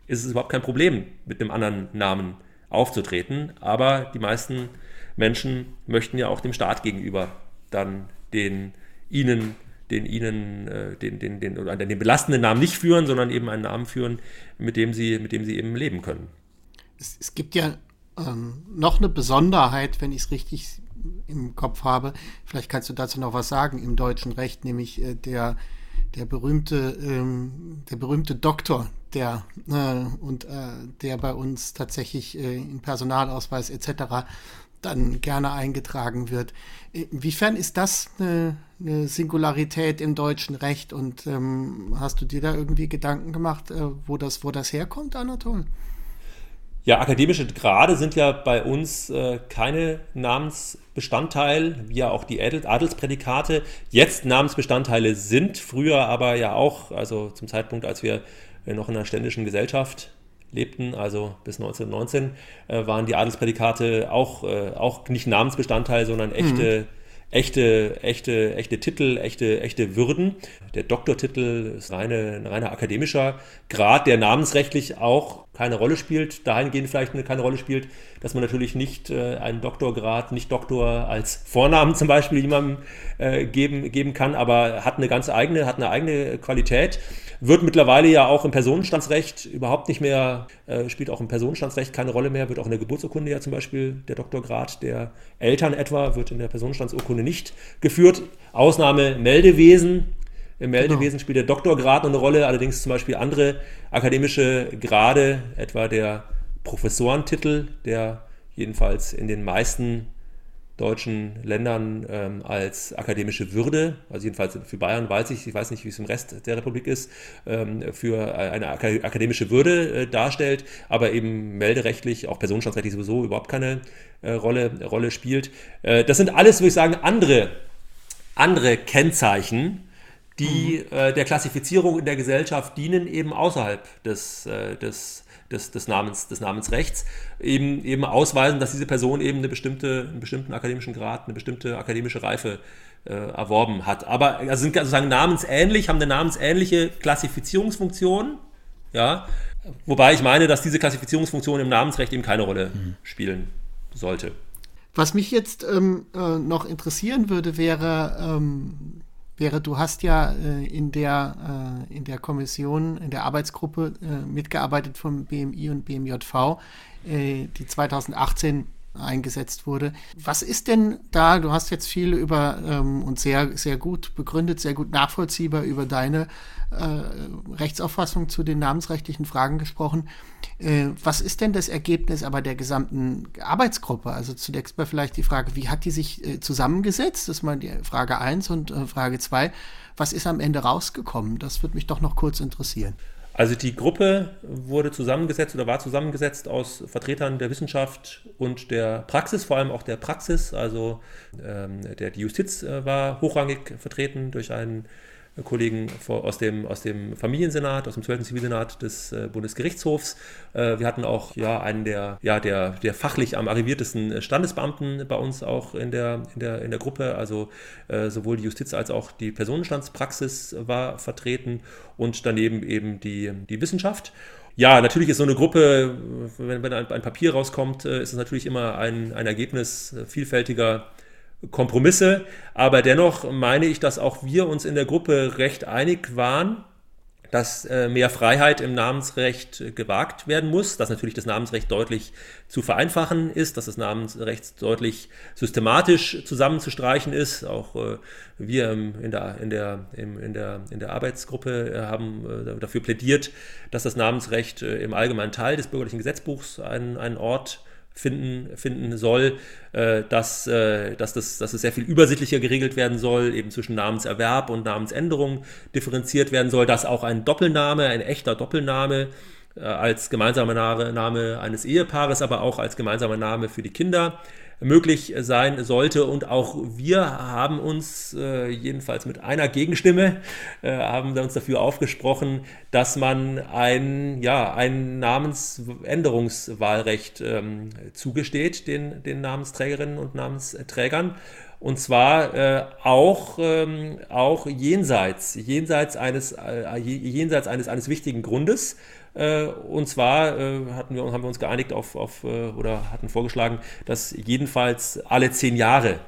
ist es überhaupt kein Problem, mit einem anderen Namen aufzutreten. Aber die meisten Menschen möchten ja auch dem Staat gegenüber dann den ihnen, den ihnen, äh, den, den, den, oder den belastenden Namen nicht führen, sondern eben einen Namen führen, mit dem sie, mit dem sie eben leben können. Es, es gibt ja ähm, noch eine Besonderheit, wenn ich es richtig im Kopf habe. Vielleicht kannst du dazu noch was sagen im deutschen Recht, nämlich äh, der, der berühmte, ähm, der berühmte Doktor, der äh, und äh, der bei uns tatsächlich äh, in Personalausweis etc. dann gerne eingetragen wird. Inwiefern ist das eine, eine Singularität im deutschen Recht und ähm, hast du dir da irgendwie Gedanken gemacht, äh, wo, das, wo das herkommt, Anatol? Ja, akademische Grade sind ja bei uns äh, keine Namensbestandteil, wie ja auch die Adel Adelsprädikate jetzt Namensbestandteile sind, früher aber ja auch, also zum Zeitpunkt, als wir äh, noch in einer ständischen Gesellschaft lebten, also bis 1919, äh, waren die Adelsprädikate auch, äh, auch nicht Namensbestandteil, sondern echte, mhm. echte, echte, echte Titel, echte, echte Würden. Der Doktortitel ist reine, ein reiner akademischer Grad, der namensrechtlich auch keine Rolle spielt, dahingehend vielleicht keine Rolle spielt, dass man natürlich nicht äh, einen Doktorgrad, nicht Doktor als Vornamen zum Beispiel jemandem äh, geben, geben kann, aber hat eine ganz eigene, hat eine eigene Qualität wird mittlerweile ja auch im Personenstandsrecht überhaupt nicht mehr, äh, spielt auch im Personenstandsrecht keine Rolle mehr, wird auch in der Geburtsurkunde ja zum Beispiel der Doktorgrad der Eltern etwa, wird in der Personenstandsurkunde nicht geführt. Ausnahme Meldewesen. Im. Meldewesen genau. spielt der Doktorgrad eine Rolle, allerdings zum Beispiel andere akademische Grade, etwa der Professorentitel, der jedenfalls in den meisten deutschen Ländern ähm, als akademische Würde, also jedenfalls für Bayern weiß ich, ich weiß nicht, wie es im Rest der Republik ist, ähm, für eine akademische Würde äh, darstellt, aber eben melderechtlich, auch personenstandsrechtlich sowieso überhaupt keine äh, Rolle, Rolle spielt. Äh, das sind alles, würde ich sagen, andere, andere Kennzeichen, die mhm. äh, der Klassifizierung in der Gesellschaft dienen, eben außerhalb des, äh, des des, des, Namens, des Namensrechts eben, eben ausweisen, dass diese Person eben eine bestimmte, einen bestimmten akademischen Grad, eine bestimmte akademische Reife äh, erworben hat. Aber also sind sozusagen namensähnlich, haben eine namensähnliche Klassifizierungsfunktion, ja, wobei ich meine, dass diese Klassifizierungsfunktion im Namensrecht eben keine Rolle mhm. spielen sollte. Was mich jetzt ähm, äh, noch interessieren würde, wäre, ähm, wäre, du hast ja äh, in, der, äh, in der Kommission, in der Arbeitsgruppe äh, mitgearbeitet vom BMI und BMJV, äh, die 2018 eingesetzt wurde. Was ist denn da, du hast jetzt viel über ähm, und sehr, sehr gut begründet, sehr gut nachvollziehbar über deine äh, Rechtsauffassung zu den namensrechtlichen Fragen gesprochen. Äh, was ist denn das Ergebnis aber der gesamten Arbeitsgruppe? Also zunächst mal vielleicht die Frage, wie hat die sich äh, zusammengesetzt? Das ist mal die Frage 1 und äh, Frage 2. Was ist am Ende rausgekommen? Das würde mich doch noch kurz interessieren. Also die Gruppe wurde zusammengesetzt oder war zusammengesetzt aus Vertretern der Wissenschaft und der Praxis, vor allem auch der Praxis. Also ähm, der, die Justiz äh, war hochrangig vertreten durch einen Kollegen aus dem, aus dem Familiensenat, aus dem 12. Zivilsenat des äh, Bundesgerichtshofs. Äh, wir hatten auch ja, einen der, ja, der, der fachlich am arriviertesten Standesbeamten bei uns auch in der, in der, in der Gruppe. Also äh, sowohl die Justiz als auch die Personenstandspraxis war vertreten und daneben eben die, die Wissenschaft. Ja, natürlich ist so eine Gruppe, wenn, wenn ein, ein Papier rauskommt, ist es natürlich immer ein, ein Ergebnis vielfältiger Kompromisse, aber dennoch meine ich, dass auch wir uns in der Gruppe recht einig waren, dass äh, mehr Freiheit im Namensrecht gewagt werden muss, dass natürlich das Namensrecht deutlich zu vereinfachen ist, dass das Namensrecht deutlich systematisch zusammenzustreichen ist. Auch äh, wir in der, in, der, in, der, in der Arbeitsgruppe äh, haben dafür plädiert, dass das Namensrecht im allgemeinen Teil des bürgerlichen Gesetzbuchs einen, einen Ort finden, finden soll, äh, dass, äh, dass, das, dass es sehr viel übersichtlicher geregelt werden soll, eben zwischen Namenserwerb und Namensänderung differenziert werden soll, dass auch ein Doppelname, ein echter Doppelname äh, als gemeinsamer Name eines Ehepaares, aber auch als gemeinsamer Name für die Kinder möglich sein sollte. Und auch wir haben uns, äh, jedenfalls mit einer Gegenstimme, äh, haben uns dafür aufgesprochen, dass man ein, ja, ein Namensänderungswahlrecht ähm, zugesteht, den, den Namensträgerinnen und Namensträgern. Und zwar äh, auch, ähm, auch jenseits, jenseits, eines, äh, jenseits eines, eines wichtigen Grundes, und zwar äh, hatten wir, haben wir uns geeinigt auf, auf äh, oder hatten vorgeschlagen, dass jedenfalls alle zehn Jahre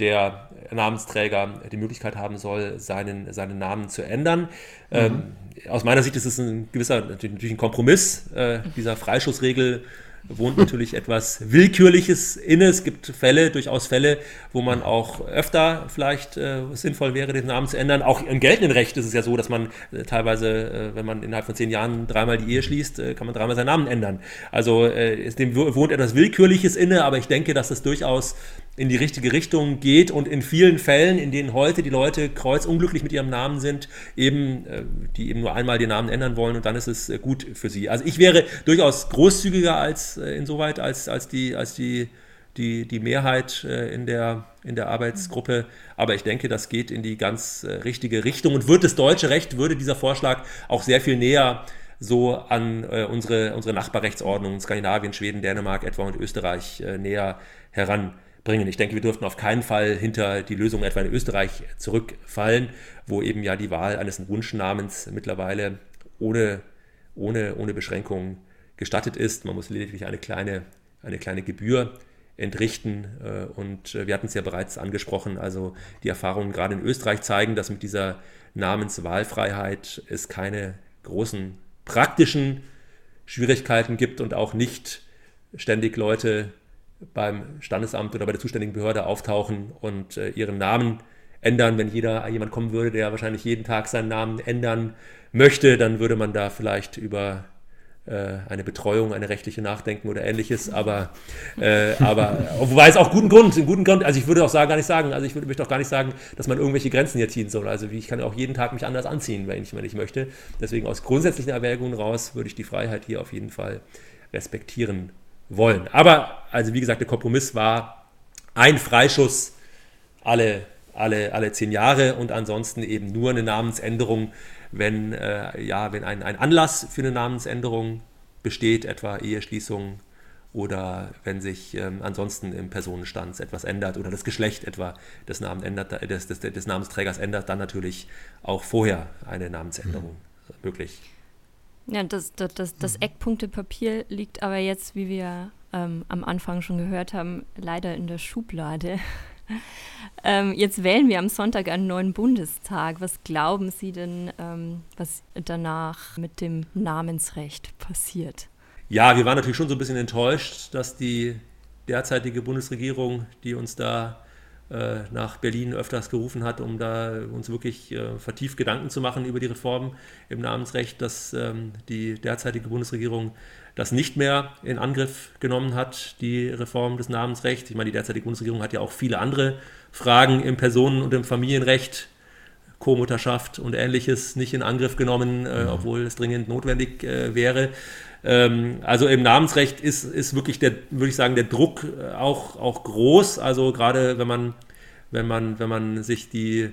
der Namensträger die Möglichkeit haben soll, seinen, seinen Namen zu ändern. Mhm. Ähm, aus meiner Sicht ist es ein gewisser, natürlich ein Kompromiss äh, dieser Freischussregel wohnt natürlich etwas Willkürliches inne. Es gibt Fälle, durchaus Fälle, wo man auch öfter vielleicht äh, sinnvoll wäre, den Namen zu ändern. Auch im geltenden Recht ist es ja so, dass man äh, teilweise, äh, wenn man innerhalb von zehn Jahren dreimal die Ehe schließt, äh, kann man dreimal seinen Namen ändern. Also äh, dem wohnt etwas Willkürliches inne, aber ich denke, dass das durchaus in die richtige Richtung geht und in vielen Fällen, in denen heute die Leute kreuzunglücklich mit ihrem Namen sind, eben, äh, die eben nur einmal den Namen ändern wollen und dann ist es gut für sie. Also ich wäre durchaus großzügiger als äh, insoweit als, als die, als die, die, die Mehrheit äh, in, der, in der Arbeitsgruppe. Aber ich denke, das geht in die ganz äh, richtige Richtung und wird das deutsche Recht, würde dieser Vorschlag auch sehr viel näher so an äh, unsere, unsere Nachbarrechtsordnungen, Skandinavien, Schweden, Dänemark etwa und Österreich äh, näher heranbringen. Ich denke, wir dürften auf keinen Fall hinter die Lösung etwa in Österreich zurückfallen, wo eben ja die Wahl eines Wunschnamens mittlerweile ohne, ohne, ohne Beschränkungen gestattet ist. Man muss lediglich eine kleine, eine kleine Gebühr entrichten. Äh, und äh, wir hatten es ja bereits angesprochen, also die Erfahrungen gerade in Österreich zeigen, dass mit dieser Namenswahlfreiheit es keine großen praktischen Schwierigkeiten gibt und auch nicht ständig Leute beim Standesamt oder bei der zuständigen Behörde auftauchen und äh, ihren Namen ändern. Wenn jeder jemand kommen würde, der wahrscheinlich jeden Tag seinen Namen ändern möchte, dann würde man da vielleicht über äh, eine Betreuung, eine rechtliche Nachdenken oder ähnliches, aber, äh, aber wobei es auch guten Grund, einen guten Grund, also ich würde auch sagen, gar nicht sagen, also ich würde möchte auch gar nicht sagen, dass man irgendwelche Grenzen hier ziehen soll. Also ich kann auch jeden Tag mich anders anziehen, wenn ich, wenn ich möchte. Deswegen aus grundsätzlichen Erwägungen raus würde ich die Freiheit hier auf jeden Fall respektieren wollen. Aber, also wie gesagt, der Kompromiss war ein Freischuss alle, alle, alle zehn Jahre und ansonsten eben nur eine Namensänderung wenn, äh, ja, wenn ein, ein Anlass für eine Namensänderung besteht, etwa Eheschließung oder wenn sich ähm, ansonsten im Personenstand etwas ändert oder das Geschlecht etwa des, Namen ändert, des, des, des Namensträgers ändert, dann natürlich auch vorher eine Namensänderung mhm. möglich. Ja, das, das, das, das mhm. Eckpunktepapier liegt aber jetzt, wie wir ähm, am Anfang schon gehört haben, leider in der Schublade. Ähm, jetzt wählen wir am Sonntag einen neuen Bundestag. Was glauben Sie denn, ähm, was danach mit dem Namensrecht passiert? Ja, wir waren natürlich schon so ein bisschen enttäuscht, dass die derzeitige Bundesregierung, die uns da nach Berlin öfters gerufen hat, um da uns wirklich äh, vertieft Gedanken zu machen über die Reform im Namensrecht, dass ähm, die derzeitige Bundesregierung das nicht mehr in Angriff genommen hat, die Reform des Namensrechts. Ich meine, die derzeitige Bundesregierung hat ja auch viele andere Fragen im Personen- und im Familienrecht, Co-Mutterschaft und ähnliches nicht in Angriff genommen, äh, mhm. obwohl es dringend notwendig äh, wäre. Ähm, also im Namensrecht ist, ist wirklich der, würde ich sagen, der Druck äh, auch, auch groß. Also gerade wenn man, wenn man, wenn man sich die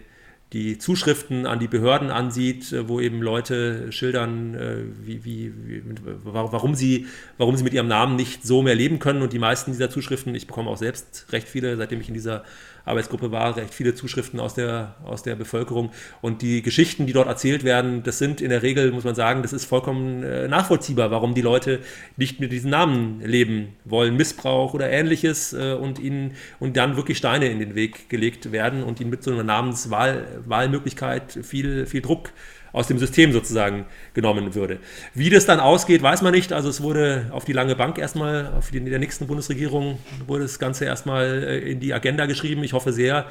die Zuschriften an die Behörden ansieht, äh, wo eben Leute schildern, äh, wie, wie, wie, warum, sie, warum sie mit ihrem Namen nicht so mehr leben können. Und die meisten dieser Zuschriften, ich bekomme auch selbst recht viele, seitdem ich in dieser Arbeitsgruppe war, recht viele Zuschriften aus der, aus der Bevölkerung. Und die Geschichten, die dort erzählt werden, das sind in der Regel, muss man sagen, das ist vollkommen äh, nachvollziehbar, warum die Leute nicht mit diesen Namen leben wollen. Missbrauch oder ähnliches äh, und ihnen und dann wirklich Steine in den Weg gelegt werden und ihnen mit so einer Namenswahlmöglichkeit viel, viel Druck aus dem System sozusagen genommen würde. Wie das dann ausgeht, weiß man nicht. Also es wurde auf die lange Bank erstmal, auf die, der nächsten Bundesregierung wurde das Ganze erstmal äh, in die Agenda geschrieben. Ich hoffe sehr,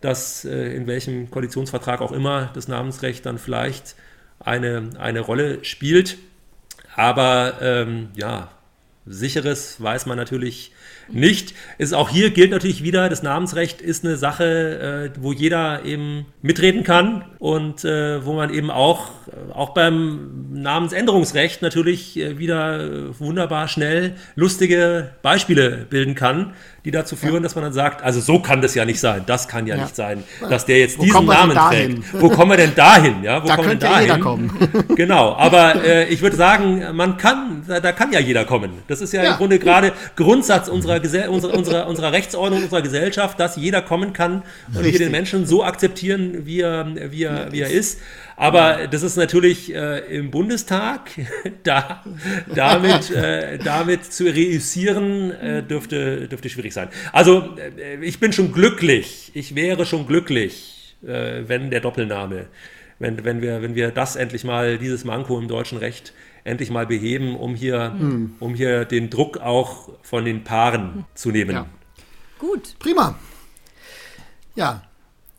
dass äh, in welchem Koalitionsvertrag auch immer das Namensrecht dann vielleicht eine, eine Rolle spielt. Aber ähm, ja, sicheres weiß man natürlich nicht. Ist auch hier gilt natürlich wieder, das Namensrecht ist eine Sache, äh, wo jeder eben mitreden kann und äh, wo man eben auch, auch beim Namensänderungsrecht natürlich äh, wieder wunderbar schnell lustige Beispiele bilden kann, die dazu führen, ja. dass man dann sagt, also so kann das ja nicht sein, das kann ja, ja. nicht sein, dass der jetzt wo diesen Namen trägt. Wo kommen wir denn dahin? Ja, wo da könnte ja jeder kommen. genau, aber äh, ich würde sagen, man kann, da, da, kann ja jeder kommen. Das ist ja, ja. im Grunde gerade Grundsatz unserer, unserer, unserer, unserer Rechtsordnung, unserer Gesellschaft, dass jeder kommen kann und Richtig. wir den Menschen so akzeptieren, wie er, wie er, wie er ist. Aber das ist natürlich äh, im Bundestag, da, damit, äh, damit zu reüssieren, äh, dürfte, dürfte schwierig sein. Also äh, ich bin schon glücklich, ich wäre schon glücklich, äh, wenn der Doppelname, wenn, wenn, wir, wenn wir das endlich mal, dieses Manko im deutschen Recht endlich mal beheben, um hier, mhm. um hier den Druck auch von den Paaren zu nehmen. Ja. Gut. Prima. Ja,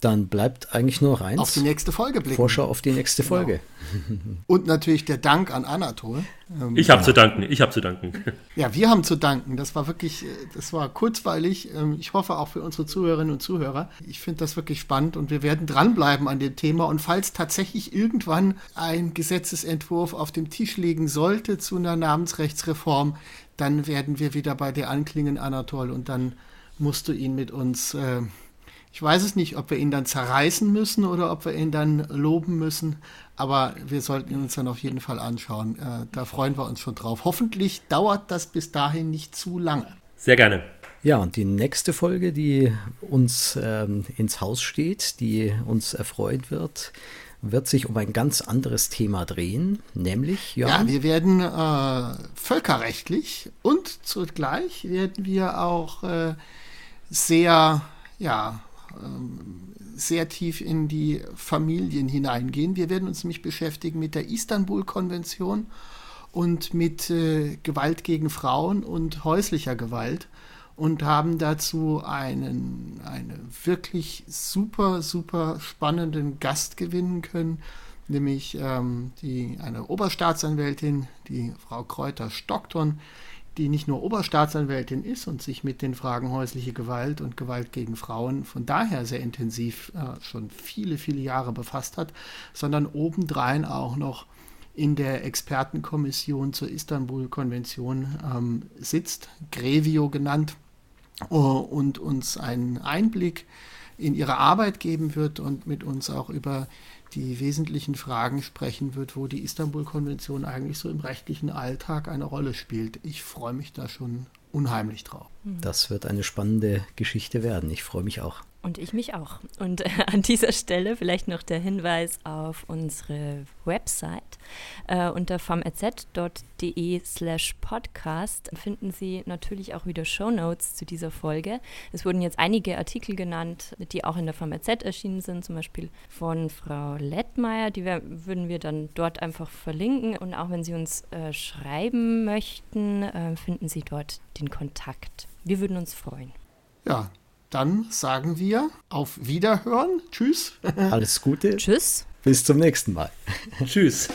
dann bleibt eigentlich nur noch eins. Auf die nächste Folge blicken. Vorschau auf die nächste genau. Folge. Und natürlich der Dank an Anatol. Ähm, ich habe ja. zu danken, ich habe zu danken. Ja, wir haben zu danken. Das war wirklich, das war kurzweilig. Ähm, ich hoffe auch für unsere Zuhörerinnen und Zuhörer. Ich finde das wirklich spannend und wir werden dranbleiben an dem Thema. Und falls tatsächlich irgendwann ein Gesetzesentwurf auf dem Tisch liegen sollte zu einer Namensrechtsreform, dann werden wir wieder bei dir anklingen, Anatol, und dann musst du ihn mit uns äh, ich weiß es nicht, ob wir ihn dann zerreißen müssen oder ob wir ihn dann loben müssen, aber wir sollten ihn uns dann auf jeden Fall anschauen. Äh, da freuen wir uns schon drauf. Hoffentlich dauert das bis dahin nicht zu lange. Sehr gerne. Ja, und die nächste Folge, die uns ähm, ins Haus steht, die uns erfreut wird, wird sich um ein ganz anderes Thema drehen, nämlich ja. Ja, wir werden äh, völkerrechtlich und zugleich werden wir auch äh, sehr ja sehr tief in die Familien hineingehen. Wir werden uns nämlich beschäftigen mit der Istanbul-Konvention und mit äh, Gewalt gegen Frauen und häuslicher Gewalt und haben dazu einen, einen wirklich super, super spannenden Gast gewinnen können, nämlich ähm, die, eine Oberstaatsanwältin, die Frau Kräuter-Stockton, die nicht nur Oberstaatsanwältin ist und sich mit den Fragen häusliche Gewalt und Gewalt gegen Frauen von daher sehr intensiv äh, schon viele, viele Jahre befasst hat, sondern obendrein auch noch in der Expertenkommission zur Istanbul-Konvention ähm, sitzt, Grevio genannt, uh, und uns einen Einblick in ihre Arbeit geben wird und mit uns auch über die wesentlichen Fragen sprechen wird, wo die Istanbul-Konvention eigentlich so im rechtlichen Alltag eine Rolle spielt. Ich freue mich da schon unheimlich drauf. Das wird eine spannende Geschichte werden. Ich freue mich auch. Und ich mich auch. Und äh, an dieser Stelle vielleicht noch der Hinweis auf unsere Website. Äh, unter famaz.de slash podcast finden Sie natürlich auch wieder Shownotes zu dieser Folge. Es wurden jetzt einige Artikel genannt, die auch in der FAMZ erschienen sind, zum Beispiel von Frau Lettmeier. Die wär, würden wir dann dort einfach verlinken. Und auch wenn Sie uns äh, schreiben möchten, äh, finden Sie dort den Kontakt. Wir würden uns freuen. Ja, dann sagen wir auf Wiederhören. Tschüss. Alles Gute. Tschüss. Bis zum nächsten Mal. Tschüss.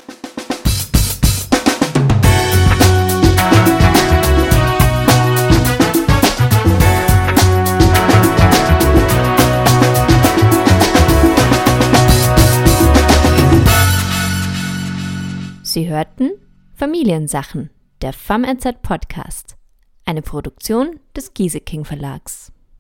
Sie hörten Familiensachen, der FAMRZ Podcast, eine Produktion des Gieseking Verlags.